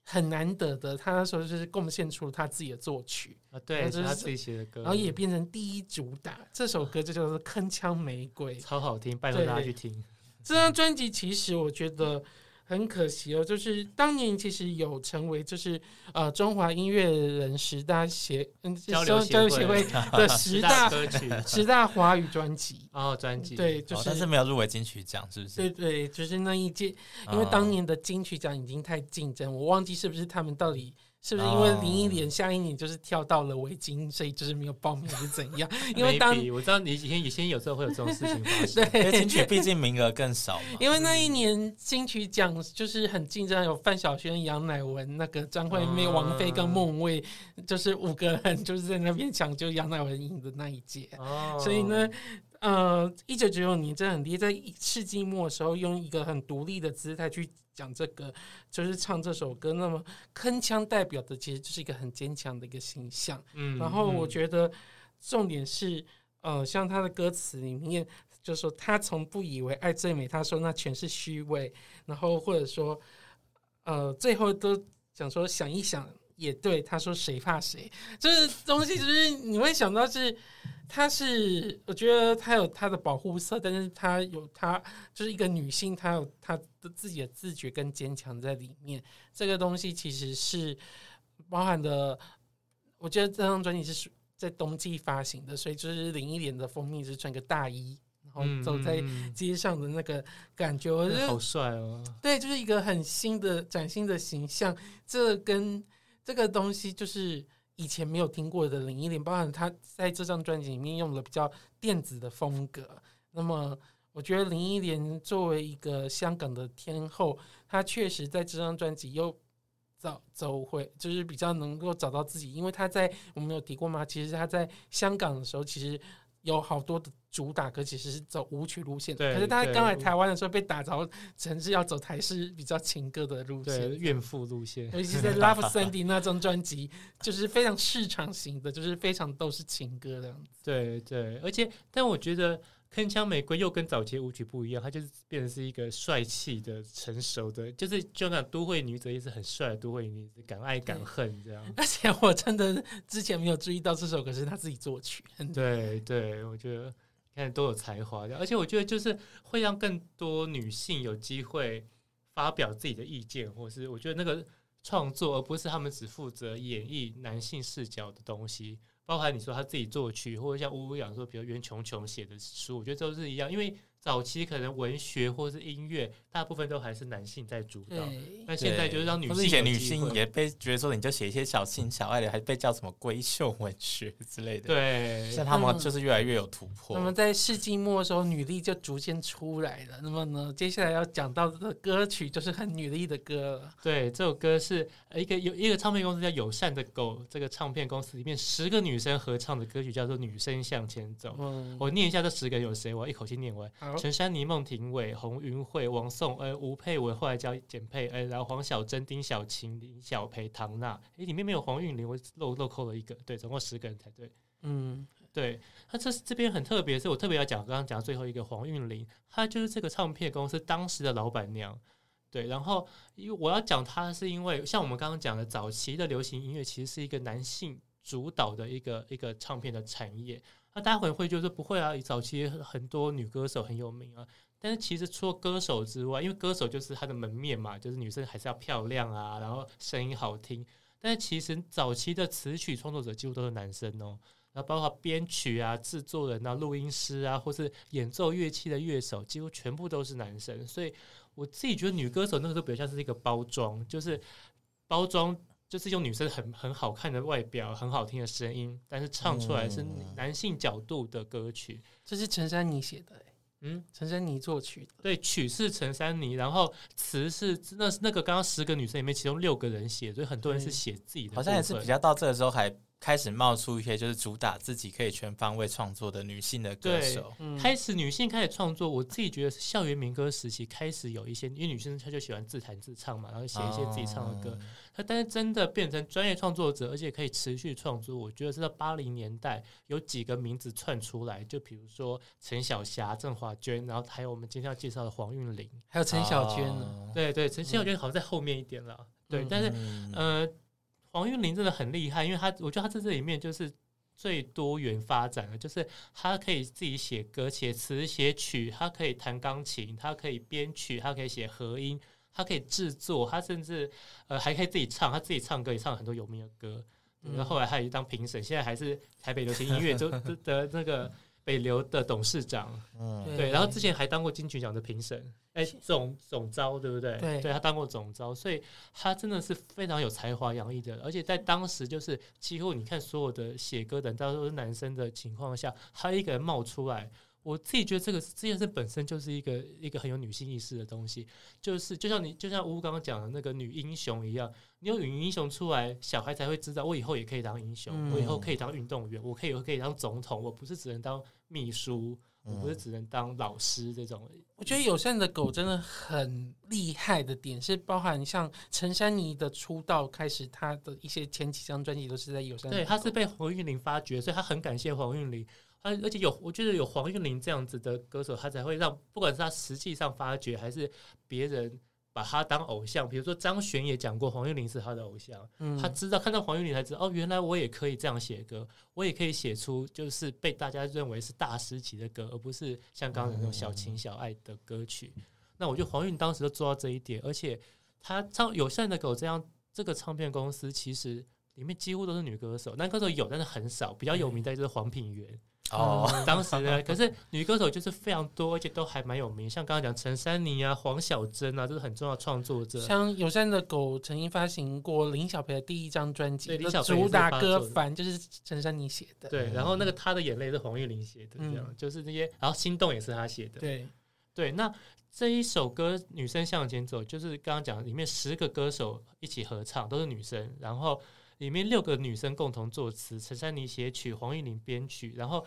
很难得的，他那时候就是贡献出了他自己的作曲啊，对，就是他自己写的歌，然后也变成第一主打。这首歌就叫做《铿锵玫瑰》，超好听，拜托大家去听。这张专辑其实我觉得。很可惜哦，就是当年其实有成为就是呃中华音乐人十大协嗯交流交流协会 的十大歌曲十大华语专辑 哦专辑对，就是、哦、但是没有入围金曲奖，是不是？对对，就是那一届，因为当年的金曲奖已经太竞争，我忘记是不是他们到底。是不是因为林忆莲下一年就是跳到了围巾，所以就是没有报名是怎样？因为当我知道你以前以前有时候会有这种事情发生，对，金曲毕竟名额更少嘛。因为那一年金曲奖就是很竞争，有范晓萱、杨乃文、那个张惠妹、王菲跟莫文蔚，就是五个人就是在那边抢，就杨乃文赢的那一届。所以呢，呃，一九九九年真的很厉害，在世纪末的时候，用一个很独立的姿态去。讲这个就是唱这首歌，那么铿锵代表的其实就是一个很坚强的一个形象。嗯，然后我觉得重点是，呃，像他的歌词里面就说他从不以为爱最美，他说那全是虚伪。然后或者说，呃，最后都想说想一想也对，他说谁怕谁，就是东西就是你会想到是。他是，我觉得他有他的保护色，但是他有他就是一个女性，她有她的自己的自觉跟坚强在里面。这个东西其实是包含的。我觉得这张专辑是在冬季发行的，所以就是林忆莲的封面是穿个大衣，然后走在街上的那个感觉，我觉得好帅哦。对，就是一个很新的、崭新的形象。这跟这个东西就是。以前没有听过的林忆莲，包含他在这张专辑里面用了比较电子的风格。那么，我觉得林忆莲作为一个香港的天后，她确实在这张专辑又走走回，就是比较能够找到自己。因为她在我们有提过吗？其实她在香港的时候，其实。有好多的主打歌其实是走舞曲路线，可是他刚来台湾的时候被打造成是要走台式比较情歌的路线，怨妇路线。尤其是在《Love Sandy》那张专辑，就是非常市场型的，就是非常都是情歌这样子。对对，而且但我觉得。铿锵玫瑰又跟早期舞曲不一样，它就是变成是一个帅气的、成熟的，就是就那都会女子也是很帅的都会女子，敢爱敢恨这样。而且我真的之前没有注意到这首歌是他自己作曲。对对，我觉得看都有才华的，而且我觉得就是会让更多女性有机会发表自己的意见，或是我觉得那个创作，而不是他们只负责演绎男性视角的东西。包含你说他自己作曲，或者像吴吴养说，比如袁琼琼写的书，我觉得都是一样，因为。早期可能文学或是音乐，大部分都还是男性在主导。那现在就是让女性，而女性也被觉得说，你就写一些小情小爱的，还被叫什么闺秀文学之类的。对，像他们就是越来越有突破。那么在世纪末的时候，女力就逐渐出来了。那么呢，接下来要讲到的歌曲就是很女力的歌了。对，这首歌是一个有一个唱片公司叫友善的狗，这个唱片公司里面十个女生合唱的歌曲叫做《女生向前走》。嗯，我念一下这十个有谁，我要一口气念完。陈珊妮、孟庭苇、洪云慧、王颂恩、吴佩文，后来叫简佩恩，然后黄小珍、丁小琴、林小培、唐娜。诶，里面没有黄韵玲，我漏漏扣了一个。对，总共十个人才对。嗯，对。那这这边很特别，是我特别要讲，刚刚讲最后一个黄韵玲，她就是这个唱片公司当时的老板娘。对，然后因为我要讲她，是因为像我们刚刚讲的，早期的流行音乐其实是一个男性主导的一个一个唱片的产业。那大家会会就是不会啊，早期很多女歌手很有名啊，但是其实除了歌手之外，因为歌手就是她的门面嘛，就是女生还是要漂亮啊，然后声音好听。但是其实早期的词曲创作者几乎都是男生哦，然后包括编曲啊、制作人啊、录音师啊，或是演奏乐器的乐手，几乎全部都是男生。所以我自己觉得女歌手那个时候比较像是一个包装，就是包装。就是用女生很很好看的外表、很好听的声音，但是唱出来是男性角度的歌曲。这是陈珊妮写的，欸，嗯，陈珊妮作曲的，对，曲是陈珊妮，然后词是那那个刚刚十个女生里面，其中六个人写，所以很多人是写自己的，好像也是比较到这个时候还。开始冒出一些就是主打自己可以全方位创作的女性的歌手，嗯、开始女性开始创作，我自己觉得是校园民歌时期开始有一些，因为女生她就喜欢自弹自唱嘛，然后写一些自己唱的歌。她、哦、但是真的变成专业创作者，而且可以持续创作，我觉得是在八零年代有几个名字窜出来，就比如说陈小霞、郑华娟，然后还有我们今天要介绍的黄韵玲，还有陈小娟呢。哦、对对，陈小娟好像在后面一点了。嗯、对，但是呃。黄韵玲真的很厉害，因为她，我觉得她在这里面就是最多元发展的，就是她可以自己写歌、写词、写曲，她可以弹钢琴，她可以编曲，她可以写和音，她可以制作，她甚至呃还可以自己唱，她自己唱歌也唱很多有名的歌。然后后来她也当评审，现在还是台北流行音乐 就的那个。北流的董事长，嗯，对，然后之前还当过金曲奖的评审，哎，总总招对不对？对，对他当过总招，所以他真的是非常有才华洋溢的，而且在当时就是几乎你看所有的写歌的人，大多都是男生的情况下，他一个人冒出来。我自己觉得这个这件事本身就是一个一个很有女性意识的东西，就是就像你就像吴刚刚讲的那个女英雄一样，你有女英雄出来，小孩才会知道我以后也可以当英雄，嗯、我以后可以当运动员，我可以可以当总统，我不是只能当秘书，我不是只能当老师这种。我觉得友善的狗真的很厉害的点是，包含像陈珊妮的出道开始，她的一些前几张专辑都是在友善。对，她是被黄韵玲发掘，所以她很感谢黄韵玲。而而且有，我觉得有黄韵玲这样子的歌手，他才会让不管是他实际上发掘，还是别人把他当偶像。比如说张悬也讲过，黄韵玲是他的偶像。嗯，他知道看到黄韵玲才知道，哦，原来我也可以这样写歌，我也可以写出就是被大家认为是大师级的歌，而不是像刚刚那种小情小爱的歌曲。那我觉得黄韵当时就做到这一点，而且他唱《友善的狗》这样，这个唱片公司其实里面几乎都是女歌手，男歌手有，但是很少。比较有名的就是黄品源。哦，当时呢，可是女歌手就是非常多，而且都还蛮有名，像刚刚讲陈珊妮啊、黄小珍啊，都是很重要的创作者。像友善的狗曾经发行过林小培的第一张专辑，对，主打歌《凡》就是陈珊妮写的。对，然后那个她的眼泪是黄韵玲写的，这样、嗯、就是那些，然后心动也是她写的。对，对，那这一首歌《女生向前走》，就是刚刚讲里面十个歌手一起合唱，都是女生，然后。里面六个女生共同作词，陈珊妮写曲，黄韵玲编曲，然后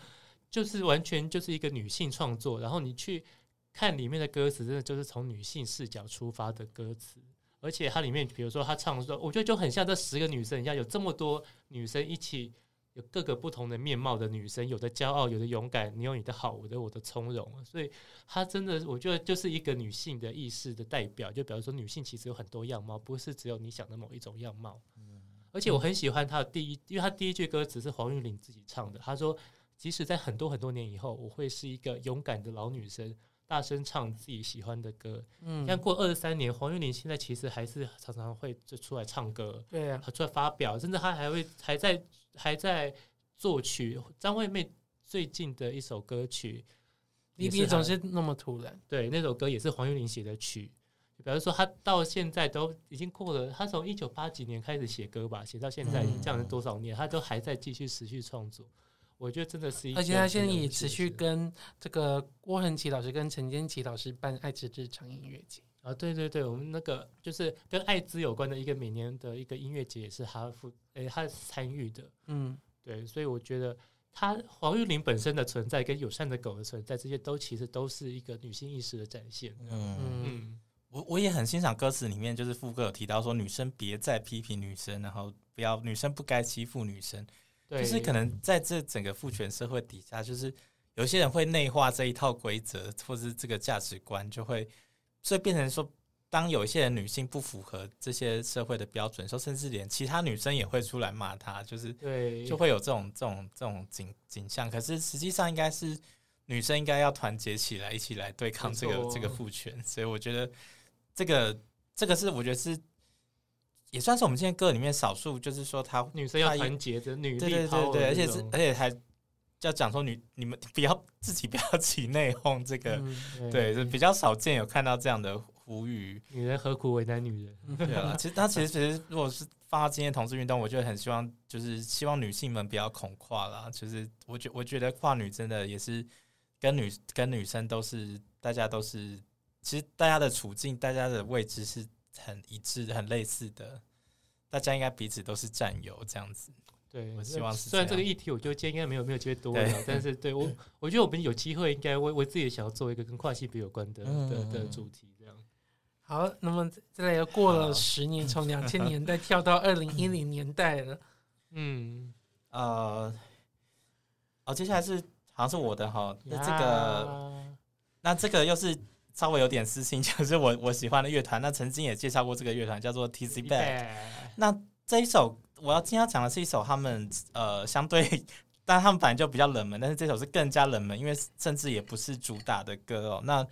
就是完全就是一个女性创作。然后你去看里面的歌词，真的就是从女性视角出发的歌词。而且它里面，比如说她唱说，我觉得就很像这十个女生一样，有这么多女生一起，有各个不同的面貌的女生，有的骄傲，有的勇敢，你有你的好，我的我的从容。所以她真的，我觉得就是一个女性的意识的代表。就比如说，女性其实有很多样貌，不是只有你想的某一种样貌。而且我很喜欢他的第一，因为他第一句歌词是黄韵玲自己唱的。他说：“即使在很多很多年以后，我会是一个勇敢的老女生，大声唱自己喜欢的歌。”嗯，像过二十三年，黄韵玲现在其实还是常常会就出来唱歌，对啊，出来发表，甚至他还会还在还在作曲。张惠妹最近的一首歌曲，你你总是那么突然，对，那首歌也是黄韵玲写的曲。比如说，他到现在都已经过了，他从一九八几年开始写歌吧，写到现在已经这样子多少年，他都还在继续持续创作。我觉得真的是一，而且他现在也持续跟这个郭恒琪老师跟陈建奇老师办爱之日常音乐节。啊，对对对，我们那个就是跟艾滋有关的一个每年的一个音乐节，也是他负诶他参与的，嗯，对，所以我觉得他黄玉玲本身的存在跟友善的狗的存在，这些都其实都是一个女性意识的展现，嗯嗯。嗯我我也很欣赏歌词里面，就是副歌有提到说，女生别再批评女生，然后不要女生不该欺负女生。对，就是可能在这整个父权社会底下，就是有些人会内化这一套规则，或是这个价值观，就会所以变成说，当有一些人女性不符合这些社会的标准，说甚至连其他女生也会出来骂她，就是对，就会有这种这种这种景景象。可是实际上应该是女生应该要团结起来，一起来对抗这个这个父权。所以我觉得。这个这个是我觉得是也算是我们现在歌里面少数，就是说她女生要团结的女力，对对对对，而且是而且还要讲说女你们不要自己不要起内讧，这个、嗯、对，就比较少见有看到这样的呼吁。女人何苦为难女人？对啊，其实他其实其实如果是放到今天同志运动，我就很希望就是希望女性们不要恐跨啦。就是我觉我觉得跨女真的也是跟女跟女生都是大家都是，其实大家的处境、大家的位置是很一致、很类似的。大家应该彼此都是战友这样子。对，我希望是。虽然这个议题，我觉得今天应该没有没有机会多聊，但是对我，我觉得我们有机会应该为为自己想要做一个跟跨性别有关的、嗯、的的主题，这样。好，那么再来又过了十年，从两千年代跳到二零一零年代了。嗯，呃，哦，接下来是好像是我的哈，那这个，那这个又是稍微有点私心，就是我我喜欢的乐团，那曾经也介绍过这个乐团，叫做 Tizzy Bac。那这一首。我要今天要讲的是一首他们呃相对，但他们本来就比较冷门，但是这首是更加冷门，因为甚至也不是主打的歌哦。那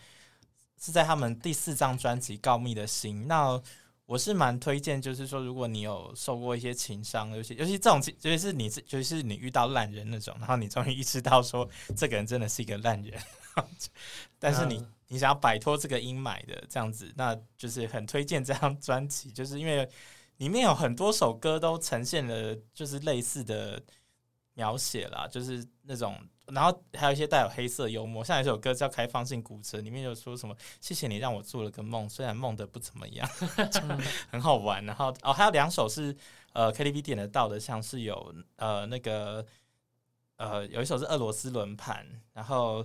是在他们第四张专辑《告密的心》。那我是蛮推荐，就是说如果你有受过一些情伤，尤其尤其这种，尤其是你，尤其是你遇到烂人那种，然后你终于意识到说这个人真的是一个烂人，但是你你想要摆脱这个阴霾的这样子，那就是很推荐这张专辑，就是因为。里面有很多首歌都呈现了就是类似的描写啦，就是那种，然后还有一些带有黑色幽默，像有一首歌叫《开放性骨折》，里面有说什么“谢谢你让我做了个梦，虽然梦的不怎么样 ”，很好玩。然后哦，还有两首是呃 KTV 点得到的，像是有呃那个呃有一首是俄罗斯轮盘，然后。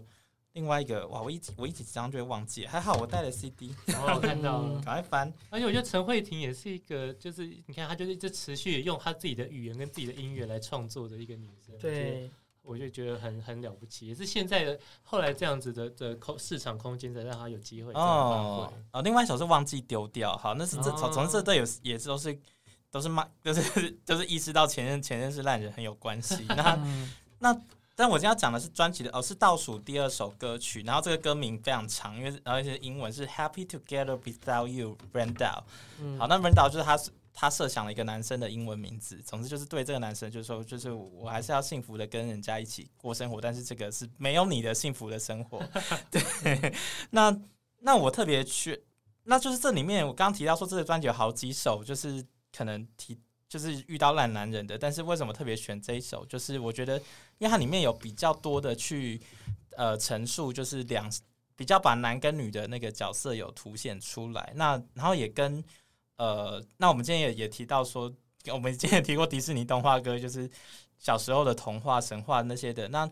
另外一个哇，我一我一紧张就会忘记，还好我带了 CD，然后我看到了，赶快翻。而且我觉得陈慧婷也是一个，就是你看她就是一直持续用她自己的语言跟自己的音乐来创作的一个女生。对，我就觉得很很了不起，也是现在的后来这样子的的空市场空间才让她有机会。哦哦，另外一首是忘记丢掉，好，那是这从从这队有也是都是都是骂，就是就是意识到前任前任是烂人很有关系。那那。但我今天要讲的是专辑的哦，是倒数第二首歌曲，然后这个歌名非常长，因为而且英文是 Happy Together Without You Randall。嗯，好，那 Randall 就是他他设想了一个男生的英文名字，总之就是对这个男生就是说，就是我还是要幸福的跟人家一起过生活，但是这个是没有你的幸福的生活。对，那那我特别去，那就是这里面我刚刚提到说这个专辑有好几首，就是可能提。就是遇到烂男人的，但是为什么特别选这一首？就是我觉得，因为它里面有比较多的去呃陈述，就是两比较把男跟女的那个角色有凸显出来。那然后也跟呃，那我们今天也也提到说，我们今天也提过迪士尼动画歌，就是小时候的童话、神话那些的。那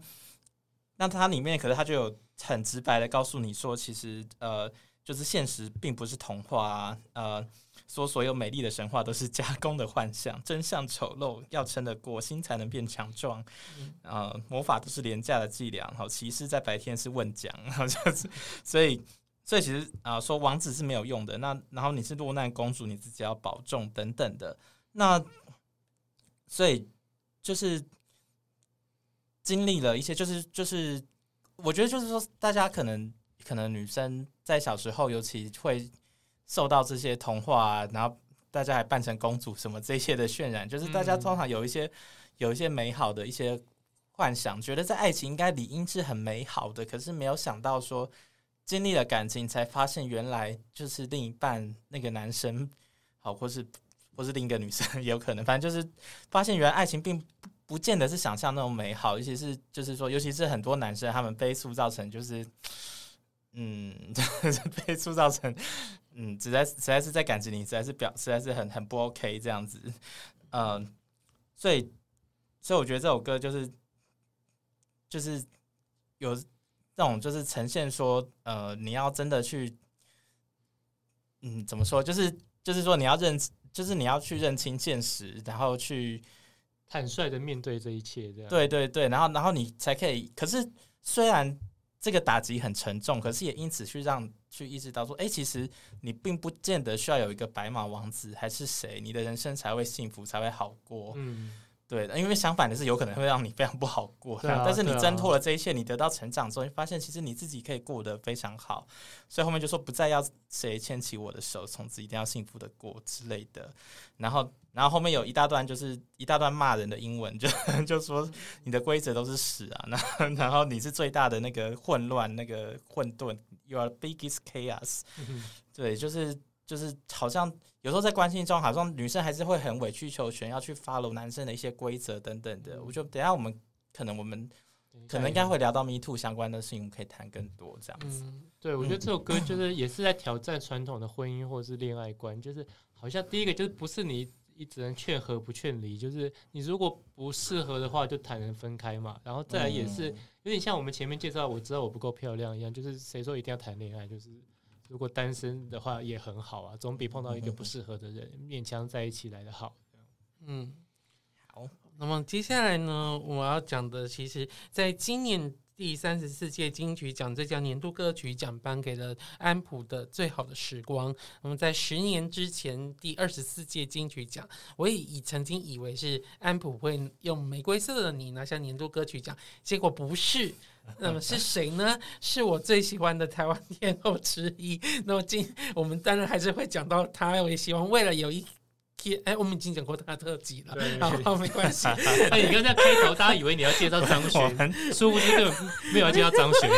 那它里面可是它就有很直白的告诉你说，其实呃，就是现实并不是童话啊，呃。说所有美丽的神话都是加工的幻象，真相丑陋，要撑得过心才能变强壮。呃，魔法都是廉价的伎俩，好，骑士在白天是问讲，好像是，所以，所以其实啊、呃，说王子是没有用的。那然后你是落难公主，你自己要保重等等的。那所以就是经历了一些，就是就是，我觉得就是说，大家可能可能女生在小时候尤其会。受到这些童话啊，然后大家还扮成公主什么这些的渲染，就是大家通常有一些有一些美好的一些幻想，觉得在爱情应该理应是很美好的，可是没有想到说经历了感情才发现原来就是另一半那个男生好，或是或是另一个女生 也有可能，反正就是发现原来爱情并不不见得是想象那种美好，尤其是就是说，尤其是很多男生他们被塑造成就是嗯，被塑造成。嗯，实在实在是在感情里，实在是表，实在是很很不 OK 这样子，嗯、呃，所以所以我觉得这首歌就是就是有这种就是呈现说，呃，你要真的去，嗯，怎么说，就是就是说你要认，就是你要去认清现实，然后去坦率的面对这一切，这样对对对，然后然后你才可以。可是虽然这个打击很沉重，可是也因此去让。去意识到说，哎、其实你并不见得需要有一个白马王子，还是谁，你的人生才会幸福，才会好过。嗯，对，因为相反的是，有可能会让你非常不好过。啊、但是你挣脱了这一切，你得到成长之后，你发现其实你自己可以过得非常好。所以后面就说，不再要谁牵起我的手，从此一定要幸福的过之类的。然后。然后后面有一大段，就是一大段骂人的英文，就 就说你的规则都是屎啊，然后 然后你是最大的那个混乱，那个混沌，You are biggest chaos。对，就是就是好像有时候在关系中，好像女生还是会很委曲求全，要去 follow 男生的一些规则等等的。我觉得等下我们可能我们可能应该会聊到 Me Too 相关的事情，我们可以谈更多这样子。嗯、对，我觉得这首歌就是也是在挑战传统的婚姻或者是恋爱观，就是好像第一个就是不是你你只能劝和不劝离，就是你如果不适合的话就坦然分开嘛。然后再来也是有点像我们前面介绍，我知道我不够漂亮一样，就是谁说一定要谈恋爱，就是。如果单身的话也很好啊，总比碰到一个不适合的人勉强在一起来的好。嗯，好。那么接下来呢，我要讲的，其实在今年第三十四届金曲奖最佳年度歌曲奖颁给了安普的《最好的时光》。那么在十年之前，第二十四届金曲奖，我也以曾经以为是安普会用《玫瑰色的你》拿下年度歌曲奖，结果不是。那么是谁呢？是我最喜欢的台湾天后之一。那么今我们当然还是会讲到她。我也希望未来有一天，哎，我们已经讲过他的特辑了，对，好，没关系。那 你刚才开头，大家以为你要介绍张悬，殊不知根本没有要介绍张悬。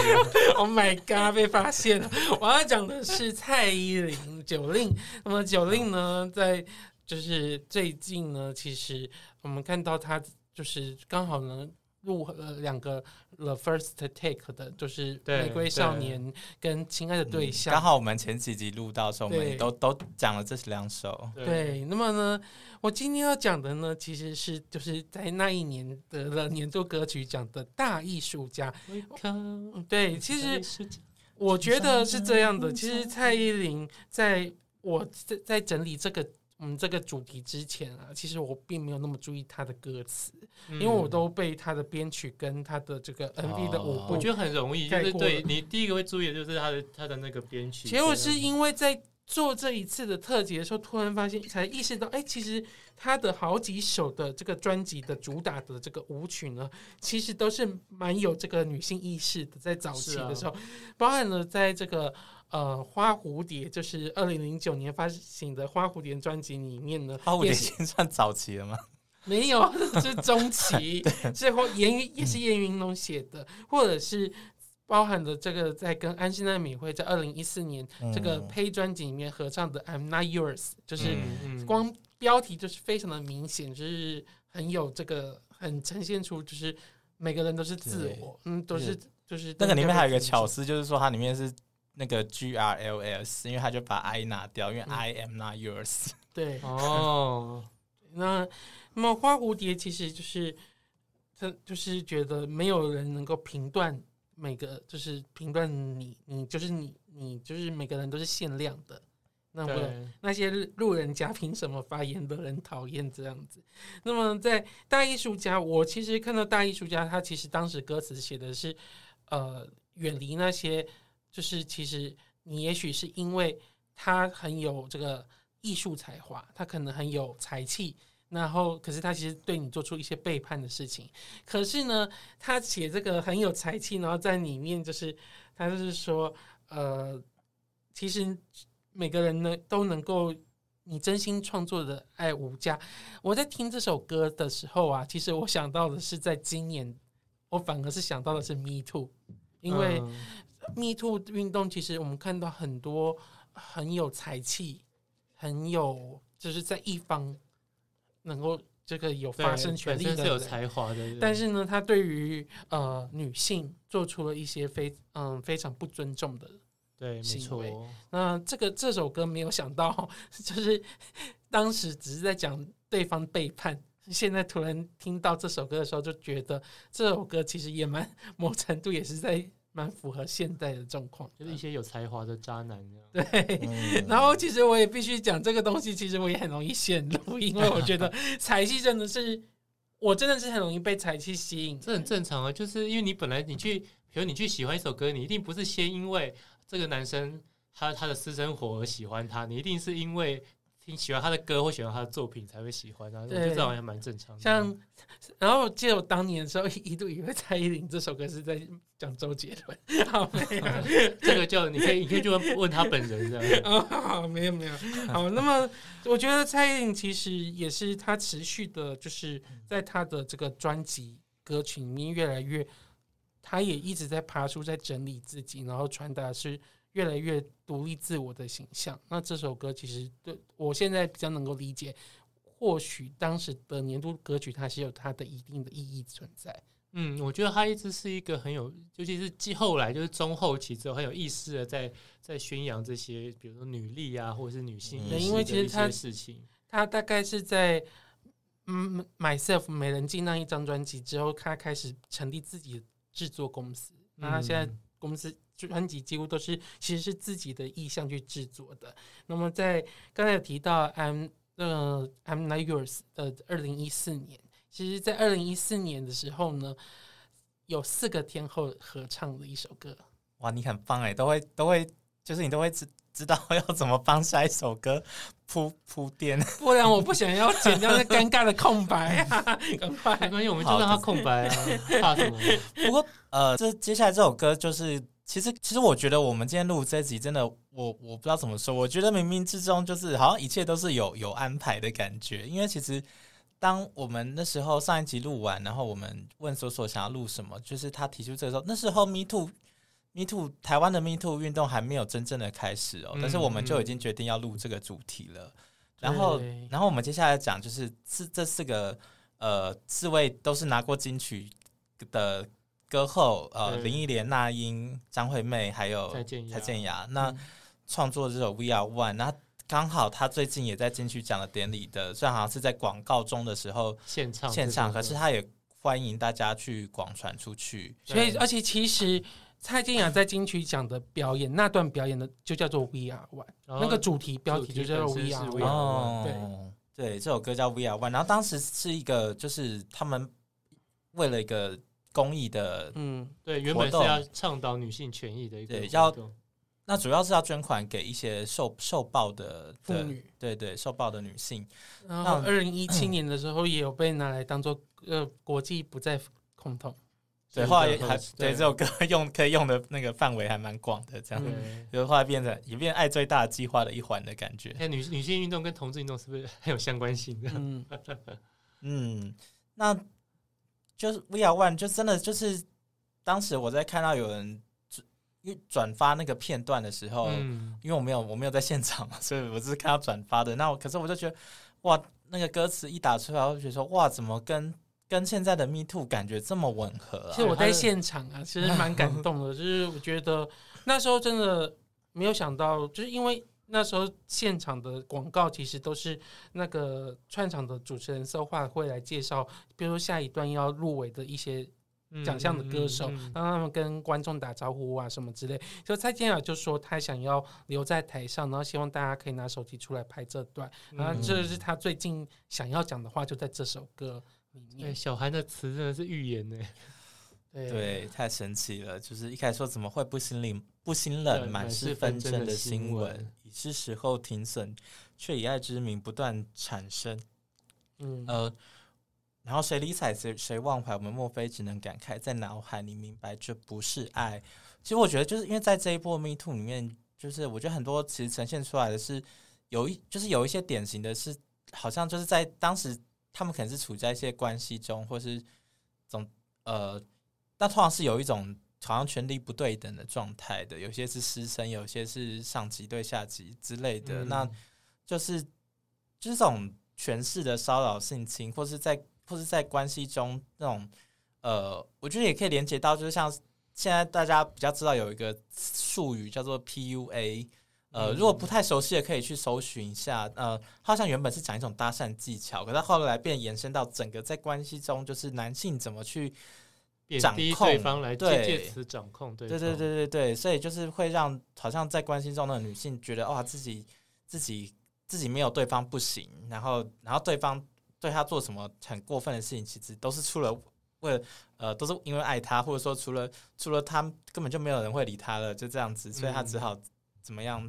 Oh my god，被发现了！我要讲的是蔡依林九令。那么九令呢，在就是最近呢，其实我们看到他就是刚好呢。录呃两个 The First Take 的，就是《玫瑰少年》跟《亲爱的对象》。刚好我们前几集录到的时候，我们都都讲了这两首。对，那么呢，我今天要讲的呢，其实是就是在那一年得了年度歌曲奖的大艺术家。对，其实我觉得是这样的。其实蔡依林在我在在整理这个。嗯，这个主题之前啊，其实我并没有那么注意他的歌词，嗯、因为我都被他的编曲跟他的这个 MV 的舞步，我觉得很容易，就是对你第一个会注意的就是他的他的那个编曲。结果是因为在做这一次的特辑的时候，突然发现才意识到，哎，其实他的好几首的这个专辑的主打的这个舞曲呢，其实都是蛮有这个女性意识的，在早期的时候，啊、包含了在这个。呃，花蝴蝶就是二零零九年发行的花蝴蝶专辑里面呢，花蝴蝶已经算早期了吗？没有，是中期。最后严云也是严云龙写的，嗯、或者是包含的这个在跟安室奈美惠在二零一四年这个呸专辑里面合唱的《I'm Not Yours》，就是光标题就是非常的明显，就是很有这个很呈现出就是每个人都是自我，嗯，都是就是那个里面还有一个巧思，就是说它里面是。那个 G R L S，因为他就把 I 拿掉，因为 I am not yours。对哦，那那么花蝴蝶其实就是，他就是觉得没有人能够评断每个，就是评断你，你就是你，你就是每个人都是限量的。那么那些路人甲凭什么发言的人讨厌这样子？那么在大艺术家，我其实看到大艺术家，他其实当时歌词写的是，呃，远离那些。就是其实你也许是因为他很有这个艺术才华，他可能很有才气，然后可是他其实对你做出一些背叛的事情。可是呢，他写这个很有才气，然后在里面就是他就是说，呃，其实每个人呢都能够你真心创作的爱无价。我在听这首歌的时候啊，其实我想到的是在今年，我反而是想到的是 Me Too，因为。嗯 Me Too 运动其实我们看到很多很有才气、很有就是在一方能够这个有发声权利的人，是有才华的。但是呢，他对于呃女性做出了一些非嗯非常不尊重的对行为。那这个这首歌没有想到，就是当时只是在讲对方背叛，现在突然听到这首歌的时候，就觉得这首歌其实也蛮某程度也是在。蛮符合现代的状况，就是一些有才华的渣男这样。对，嗯、然后其实我也必须讲这个东西，其实我也很容易陷入，因为我觉得 才气真的是，我真的是很容易被才气吸引。这很正常啊，就是因为你本来你去，比如你去喜欢一首歌，你一定不是先因为这个男生他他的私生活而喜欢他，你一定是因为。挺喜欢他的歌或喜欢他的作品才会喜欢他，我觉得这好像蛮正常的。像，然后记得我当年的时候 一度以为蔡依林这首歌是在讲周杰伦，好没有，这个就你可以你可以去问问他本人这样。哦，好，没有没有。好，那么我觉得蔡依林其实也是他持续的，就是在他的这个专辑歌曲里面越来越，他也一直在爬出，在整理自己，然后传达是。越来越独立自我的形象。那这首歌其实对我现在比较能够理解，或许当时的年度歌曲它是有它的一定的意义存在。嗯，我觉得他一直是一个很有，尤其是继后来就是中后期之后很有意识的在在宣扬这些，比如说女力啊，或者是女性。因为其实他事情，他大概是在嗯 myself 美人计那一张专辑之后，他开始成立自己的制作公司。那他现在公司专辑几乎都是其实是自己的意向去制作的。那么在刚才有提到 I'm 呃 I'm Not Yours 的二零一四年。其实，在二零一四年的时候呢，有四个天后合唱的一首歌。哇，你很棒哎，都会都会，就是你都会知知道要怎么帮下一首歌铺铺垫，不然我不想要剪掉那尴尬的空白啊！赶快，没关系，我们就让它空白啊，怕什么？不过呃，这接下来这首歌就是，其实其实我觉得我们今天录这集真的，我我不知道怎么说，我觉得冥冥之中就是好像一切都是有有安排的感觉，因为其实。当我们那时候上一集录完，然后我们问索索想要录什么，就是他提出这个时候，那时候 Me Too，Me Too 台湾的 Me Too 运动还没有真正的开始哦，但是我们就已经决定要录这个主题了。然后，然后我们接下来讲就是这这四个呃四位都是拿过金曲的歌后，呃林忆莲、那英、张惠妹还有蔡健雅，那创作这首 We Are One，那。刚好他最近也在金曲奖的典礼的，虽然好像是在广告中的时候现场现场，可是他也欢迎大家去广传出去。所以，而且其实蔡健雅在金曲奖的表演那段表演的就叫做 We Are One，那个主题标题就叫做 We Are One。哦，对对，这首歌叫 We Are One。然后当时是一个，就是他们为了一个公益的，嗯，对，原本是要倡导女性权益的一个对要。那主要是要捐款给一些受受暴的妇女，对对，受暴的女性。然后二零一七年的时候，也有被拿来当做呃国际不再恐同。对，后来还对这首歌 用可以用的那个范围还蛮广的，这样，就后来变成也变爱最大计划的一环的感觉。哎，女女性运动跟同志运动是不是很有相关性的？嗯 嗯，那就是 We Are One，就真的就是当时我在看到有人。因为转发那个片段的时候，嗯、因为我没有我没有在现场嘛，所以我只是看到转发的。那我可是我就觉得，哇，那个歌词一打出来，我就觉得说，哇，怎么跟跟现在的 Me Too 感觉这么吻合啊？其实我在现场啊，其实蛮感动的。就是我觉得那时候真的没有想到，就是因为那时候现场的广告其实都是那个串场的主持人说话会来介绍，比如说下一段要入围的一些。奖项的歌手，让他们跟观众打招呼啊，什么之类。就蔡健雅就说他想要留在台上，然后希望大家可以拿手机出来拍这段。然后这是他最近想要讲的话，就在这首歌里面。对，小韩的词真的是预言呢。对，对，太神奇了。就是一开始说怎么会不心冷不心冷，满是纷争的新闻，已是时候停损，却以爱之名不断产生。嗯呃。然后谁理睬谁谁忘怀，我们莫非只能感慨，在脑海里明白这不是爱。其实我觉得，就是因为在这一波 Me Too 里面，就是我觉得很多其实呈现出来的是有一，就是有一些典型的是，好像就是在当时他们可能是处在一些关系中，或是总呃，但通常是有一种好像权力不对等的状态的，有些是师生，有些是上级对下级之类的，嗯、那就是就是这种权势的骚扰、性侵，或是在。或是在关系中那种，呃，我觉得也可以连接到，就是像现在大家比较知道有一个术语叫做 PUA，呃，如果不太熟悉的可以去搜寻一下，呃，好像原本是讲一种搭讪技巧，可是后来变延伸到整个在关系中，就是男性怎么去掌控对方来借借此掌控对，对对对对对，所以就是会让好像在关系中的女性觉得哇，自己自己自己没有对方不行，然后然后对方。对她做什么很过分的事情，其实都是出了为了呃，都是因为爱他，或者说除了除了他根本就没有人会理他了，就这样子，所以他只好怎么样？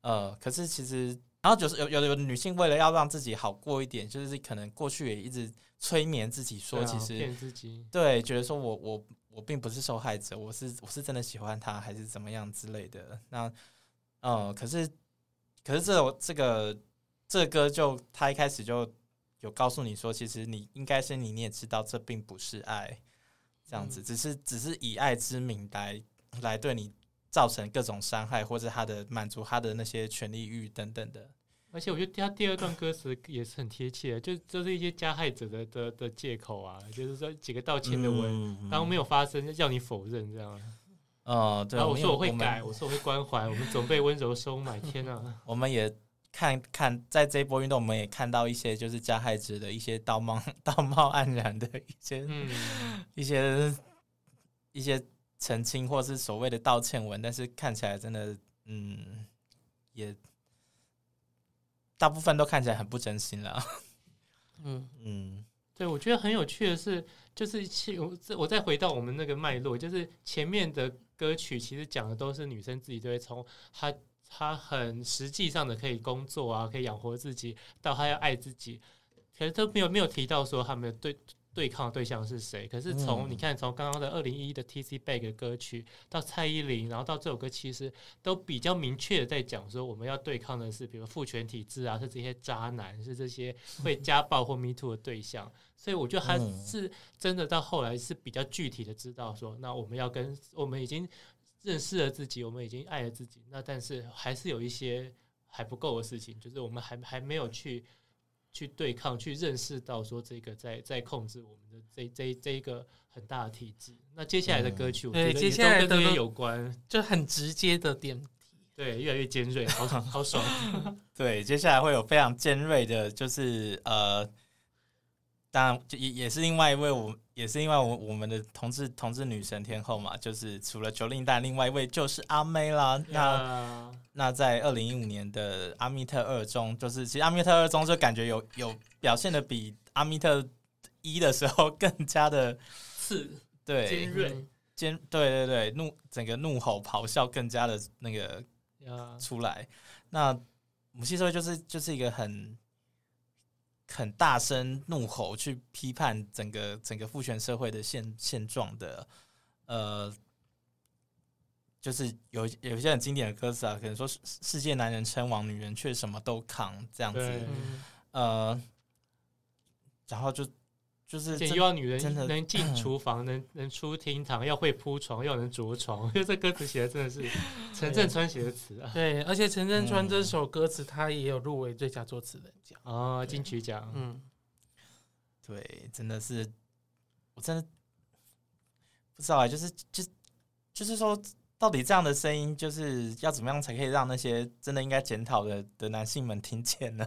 呃，可是其实，然后就是有有的女性为了要让自己好过一点，就是可能过去也一直催眠自己说，其实骗自己，对，觉得说我我我并不是受害者，我是我是真的喜欢他，还是怎么样之类的。那呃，可是可是这这个这个歌就他一开始就。有告诉你说，其实你应该是你，你也知道这并不是爱，这样子，只是只是以爱之名来来对你造成各种伤害，或者他的满足他的那些权利欲等等的。而且我觉得他第二段歌词也是很贴切的，就就是一些加害者的的的借口啊，就是说几个道歉的文，然后、没有发生，就叫你否认这样。哦，对。然后我说我会改，我，我说我会关怀，我们总被温柔收买。天呐、啊，我们也看看在这一波运动，我们也看到一些就是加害者的一些道貌 道貌岸然的一些、嗯、一些一些澄清，或是所谓的道歉文，但是看起来真的，嗯，也大部分都看起来很不真心了。嗯嗯，对，我觉得很有趣的是，就是我我再回到我们那个脉络，就是前面的。歌曲其实讲的都是女生自己，都会从她她很实际上的可以工作啊，可以养活自己，到她要爱自己，可是都没有没有提到说她们对对抗的对象是谁。可是从、嗯、你看，从刚刚的二零一一的 TC Back 的歌曲到蔡依林，然后到这首歌，其实都比较明确的在讲说，我们要对抗的是，比如父权体制啊，是这些渣男，是这些会 家暴或 Me Too 的对象。所以我觉得他是真的到后来是比较具体的知道说，那我们要跟我们已经认识了自己，我们已经爱了自己，那但是还是有一些还不够的事情，就是我们还还没有去去对抗，去认识到说这个在在控制我们的这这这一个很大的体制。那接下来的歌曲，我觉得接下来跟这个有关，就很直接的点题，对，越来越尖锐，好爽，好爽。对，接下来会有非常尖锐的，就是呃。当然，也也是另外一位，我也是另外我我们的同志同志女神天后嘛，就是除了 Jolin 但另外一位就是阿妹啦。那那在二零一五年的阿密特二中，就是其实阿密特二中就感觉有有表现的比阿密特一的时候 更加的刺，对，尖锐，尖，对对对，怒整个怒吼咆哮更加的那个出来。那母系社会就是就是一个很。很大声怒吼去批判整个整个父权社会的现现状的，呃，就是有有一些很经典的歌词啊，可能说世界男人称王，女人却什么都扛这样子，呃，然后就。就是又要女人能进 厨房，能能出厅堂，要会铺床，要能着床。因 为这歌词写的真的是 陈镇川写的词啊。对，而且陈镇川这首歌词他也有入围最佳作词人奖啊，金曲奖。嗯，对，真的是，我真的不知道啊，就是就就是说，到底这样的声音，就是要怎么样才可以让那些真的应该检讨的的男性们听见呢？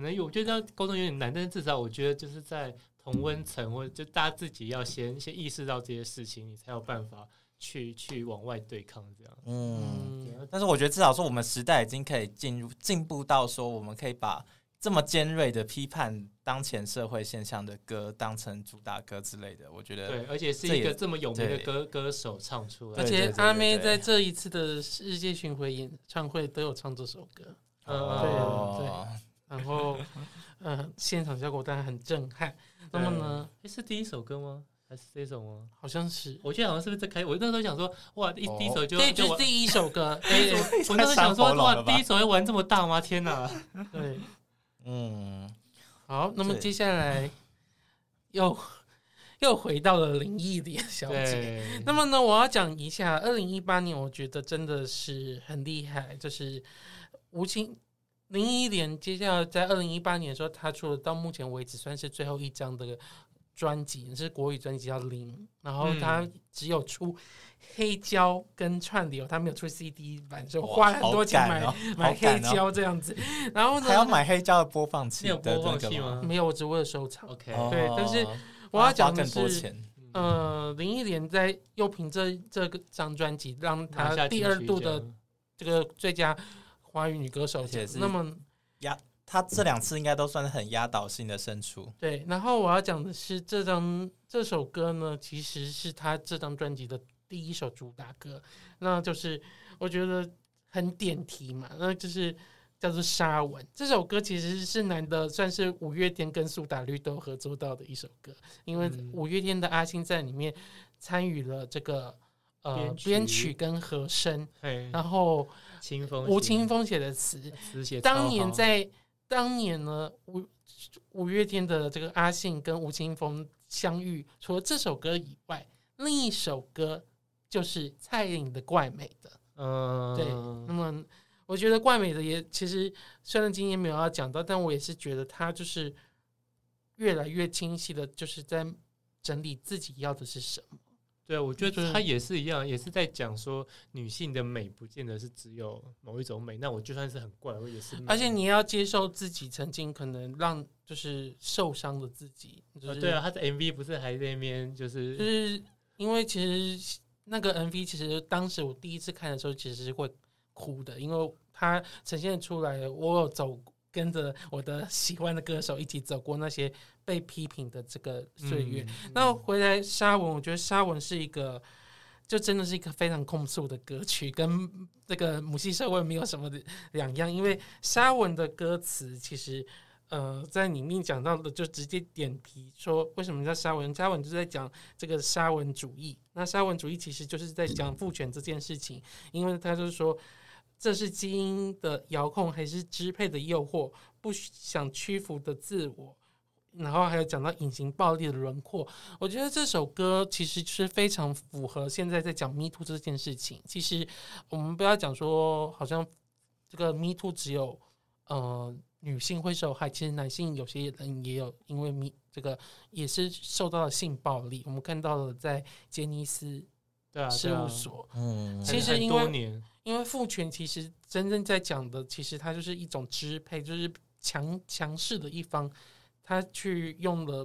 可能有，我觉得沟通有点难，但是至少我觉得就是在同温层，或者就大家自己要先先意识到这些事情，你才有办法去去往外对抗这样。嗯，但是我觉得至少说，我们时代已经可以进入进步到说，我们可以把这么尖锐的批判当前社会现象的歌当成主打歌之类的。我觉得对，而且是一个这么有名的歌歌手唱出来，而且阿妹在这一次的世界巡回演唱会都有唱这首歌。哦，对对。然后，呃，现场效果当然很震撼。那么呢，是第一首歌吗？还是这首吗？好像是，我记得好像是不是在开？我那时候想说，哇，一第一首就这就是第一首歌。哎，我那时候想说，哇，第一首要玩这么大吗？天哪！对，嗯，好，那么接下来又又回到了林忆莲小姐。那么呢，我要讲一下，二零一八年，我觉得真的是很厉害，就是吴青。林忆莲接下来在二零一八年的时候，他出了到目前为止算是最后一张的专辑，是国语专辑叫《零》，然后他只有出黑胶跟串流，他没有出 CD 版，就花很多钱买、哦、买黑胶这样子。然后呢，还要买黑胶的播放器？没有播放器吗？没有，我只为了收藏。OK，对，但是我要讲的是，呃，林忆莲在又凭这这个张专辑，让他第二度的这个最佳。华语女歌手，也是那么压，她这两次应该都算是很压倒性的胜出。对，然后我要讲的是这张这首歌呢，其实是她这张专辑的第一首主打歌，那就是我觉得很点题嘛，那就是叫做《沙文》这首歌，其实是难得算是五月天跟苏打绿都合作到的一首歌，因为五月天的阿信在里面参与了这个呃编曲跟和声，然后。清风吴青峰写的词，当年在当年呢，五五月天的这个阿信跟吴青峰相遇，除了这首歌以外，另一首歌就是蔡依林的《怪美的》。嗯，对。那么我觉得《怪美的》也其实虽然今天没有要讲到，但我也是觉得他就是越来越清晰的，就是在整理自己要的是什么。对，我觉得他也是一样，也是在讲说女性的美不见得是只有某一种美。那我就算是很怪，我也是。而且你要接受自己曾经可能让就是受伤的自己。就对啊，他的 MV 不是还在那边就是就是因为其实那个 MV 其实当时我第一次看的时候其实是会哭的，因为它呈现出来，我有走跟着我的喜欢的歌手一起走过那些。被批评的这个岁月，嗯、那回来沙文，我觉得沙文是一个，就真的是一个非常控诉的歌曲，跟这个母系社会没有什么两样。因为沙文的歌词其实，呃，在里面讲到的就直接点题说，为什么叫沙文？沙文就是在讲这个沙文主义。那沙文主义其实就是在讲父权这件事情，因为他就是说，这是基因的遥控还是支配的诱惑，不想屈服的自我。然后还有讲到隐形暴力的轮廓，我觉得这首歌其实是非常符合现在在讲 Me Too 这件事情。其实我们不要讲说，好像这个 Me Too 只有呃女性会受害，其实男性有些人也有因为 Me 这个也是受到了性暴力。我们看到了在杰尼斯事务所，嗯，其实因为因为父权其实真正在讲的，其实它就是一种支配，就是强强势的一方。他去用了，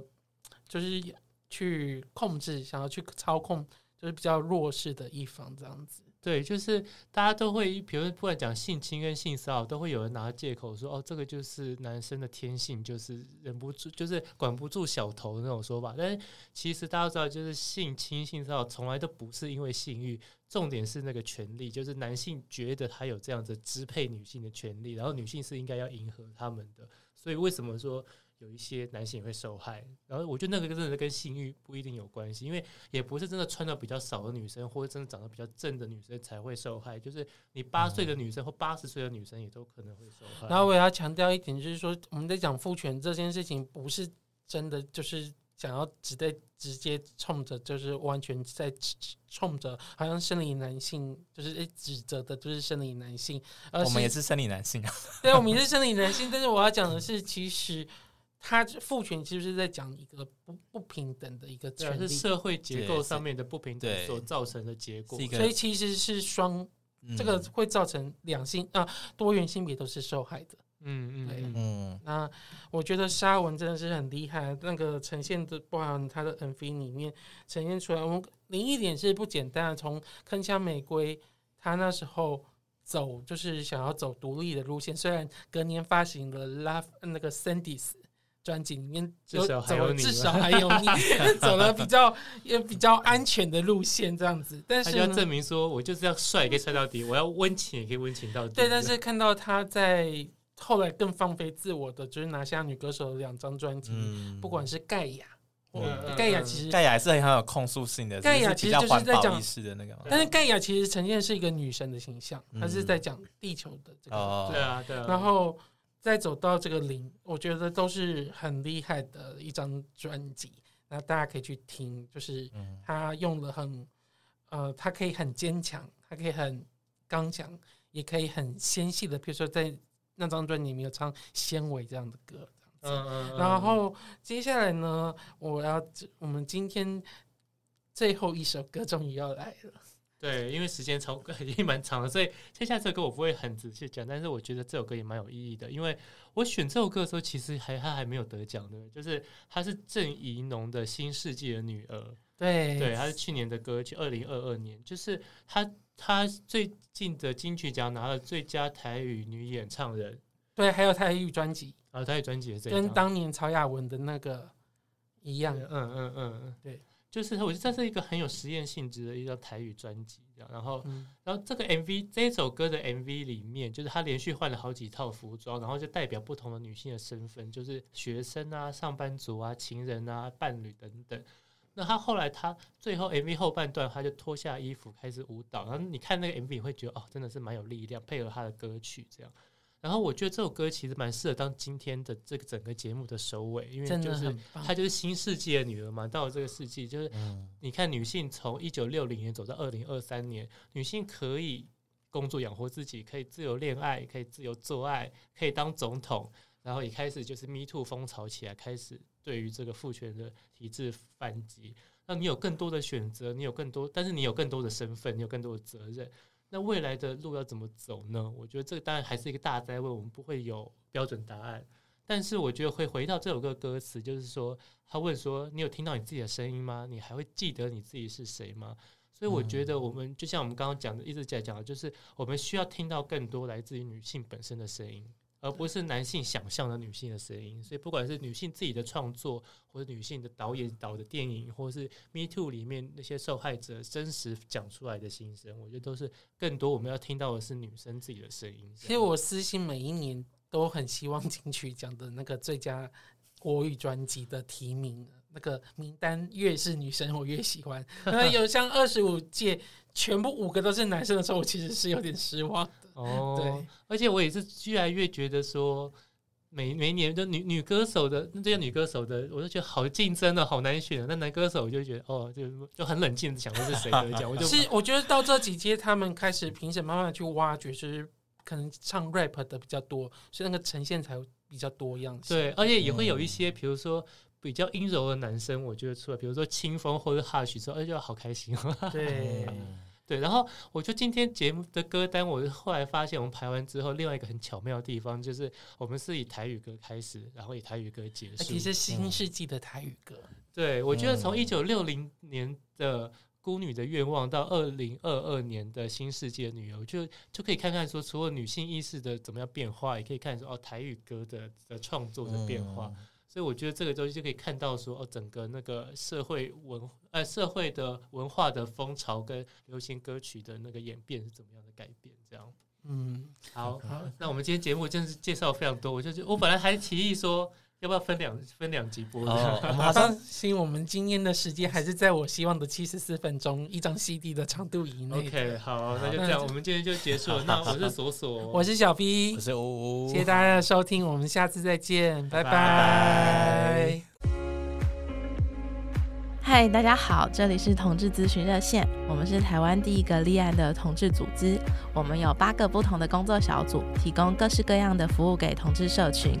就是去控制，想要去操控，就是比较弱势的一方这样子。对，就是大家都会，比如不管讲性侵跟性骚扰，都会有人拿借口说，哦，这个就是男生的天性，就是忍不住，就是管不住小头那种说法。但是其实大家知道，就是性侵、性骚扰从来都不是因为性欲，重点是那个权利，就是男性觉得他有这样子支配女性的权利，然后女性是应该要迎合他们的。所以为什么说？有一些男性也会受害，然后我觉得那个真的跟性欲不一定有关系，因为也不是真的穿的比较少的女生，或者真的长得比较正的女生才会受害，就是你八岁的女生或八十岁的女生也都可能会受害。然后我也要强调一点，就是说我们在讲父权这件事情，不是真的就是想要直接直接冲着，就是完全在冲着，好像生理男性就是指责的，就是生理男性。而我们也是生理男性啊，对，我们也是生理男性，但是我要讲的是，其实。他父权其实是在讲一个不不平等的一个权利，是社会结构上面的不平等所造成的结果，所以其实是双，这个会造成两性啊多元性别都是受害的。嗯嗯嗯。那我觉得沙文真的是很厉害，那个呈现的，包含他的 MV 里面呈现出来，我们另一点是不简单的。从铿锵玫瑰，他那时候走就是想要走独立的路线，虽然隔年发行了 Love 那个 Sandys。专辑里面至少还有你，至少还有你，走了比较也比较安全的路线，这样子。但是他就要证明说，我就是要帅可以帅到底，我要温情也可以温情到底。对，但是看到他在后来更放飞自我的，就是拿下女歌手的两张专辑，嗯、不管是盖亚，盖亚其实盖亚还是很有控诉性的，盖亚其实就是在讲是的那个，但是盖亚其实呈现是一个女神的形象，她是在讲地球的这个，嗯、对啊，对啊，然后。再走到这个零，我觉得都是很厉害的一张专辑。那大家可以去听，就是他用了很，呃，他可以很坚强，他可以很刚强，也可以很纤细的，比如说在那张专辑里面有唱《纤维》这样的歌，这样子。嗯嗯嗯。然后接下来呢，我要我们今天最后一首歌终于要来了。对，因为时间超 已经蛮长了，所以接下来这首歌我不会很仔细讲，但是我觉得这首歌也蛮有意义的，因为我选这首歌的时候，其实还他还没有得奖的，就是他是郑怡农的《新世纪的女儿》，对。对，他是去年的歌曲，二零二二年，就是他他最近的金曲奖拿了最佳台语女演唱人，对，还有台语专辑，啊，台语专辑也是跟当年曹雅文的那个一样，嗯嗯嗯，对。就是我觉得这是一个很有实验性质的一张台语专辑，然后，然后这个 MV 这首歌的 MV 里面，就是他连续换了好几套服装，然后就代表不同的女性的身份，就是学生啊、上班族啊、情人啊、伴侣等等。那他后来他最后 MV 后半段，他就脱下衣服开始舞蹈，然后你看那个 MV 会觉得哦，真的是蛮有力量，配合他的歌曲这样。然后我觉得这首歌其实蛮适合当今天的这个整个节目的收尾，因为就是她就是新世纪的女儿嘛。到了这个世纪，就是你看女性从一九六零年走到二零二三年，女性可以工作养活自己，可以自由恋爱，可以自由做爱，可以当总统。然后一开始就是 Me Too 风潮起来，开始对于这个父权的体制反击。那你有更多的选择，你有更多，但是你有更多的身份，你有更多的责任。那未来的路要怎么走呢？我觉得这个当然还是一个大灾问，我们不会有标准答案。但是我觉得会回到这首歌歌词，就是说他问说：“你有听到你自己的声音吗？你还会记得你自己是谁吗？”所以我觉得我们就像我们刚刚讲的，一直在讲的，就是我们需要听到更多来自于女性本身的声音。而不是男性想象的女性的声音，所以不管是女性自己的创作，或者女性的导演导的电影，或者是 Me Too 里面那些受害者真实讲出来的心声，我觉得都是更多我们要听到的是女生自己的声音。其实我私心每一年都很希望金曲奖的那个最佳国语专辑的提名，那个名单越是女生我越喜欢。那有像二十五届全部五个都是男生的时候，我其实是有点失望。哦，对，而且我也是越来越觉得说，每每年的女女歌手的这些女歌手的，我就觉得好竞争的，好难选。那男歌手我就觉得哦，就就很冷静的想说是谁得奖。我就 是我觉得到这几届他们开始评审慢慢去挖掘，就是可能唱 rap 的比较多，所以那个呈现才比较多样性。对，而且也会有一些，比如说比较阴柔的男生，我觉得出来，比如说清风或者 Hush 说，哎，就好开心。对。对，然后我就今天节目的歌单，我后来发现，我们排完之后，另外一个很巧妙的地方就是，我们是以台语歌开始，然后以台语歌结束。其实新世纪的台语歌，嗯、对，我觉得从一九六零年的《孤女的愿望》到二零二二年的新世纪的女儿，就就可以看看说，除了女性意识的怎么样变化，也可以看说哦，台语歌的的创作的变化。嗯所以我觉得这个东西就可以看到说，哦，整个那个社会文呃社会的文化的风潮跟流行歌曲的那个演变是怎么样的改变？这样，嗯，好，好那我们今天节目真是介绍非常多，我就我本来还提议说。要不要分两分两集播？哦，我们好像行，我们今天的时间还是在我希望的七十四分钟一张 CD 的长度以内。OK，好，那就这样，我们今天就结束了。那我是索索，我是小 B，我是吴吴，谢谢大家的收听，我们下次再见，拜拜。嗨，大家好，这里是同志咨询热线，我们是台湾第一个立案的同志组织，我们有八个不同的工作小组，提供各式各样的服务给同志社群。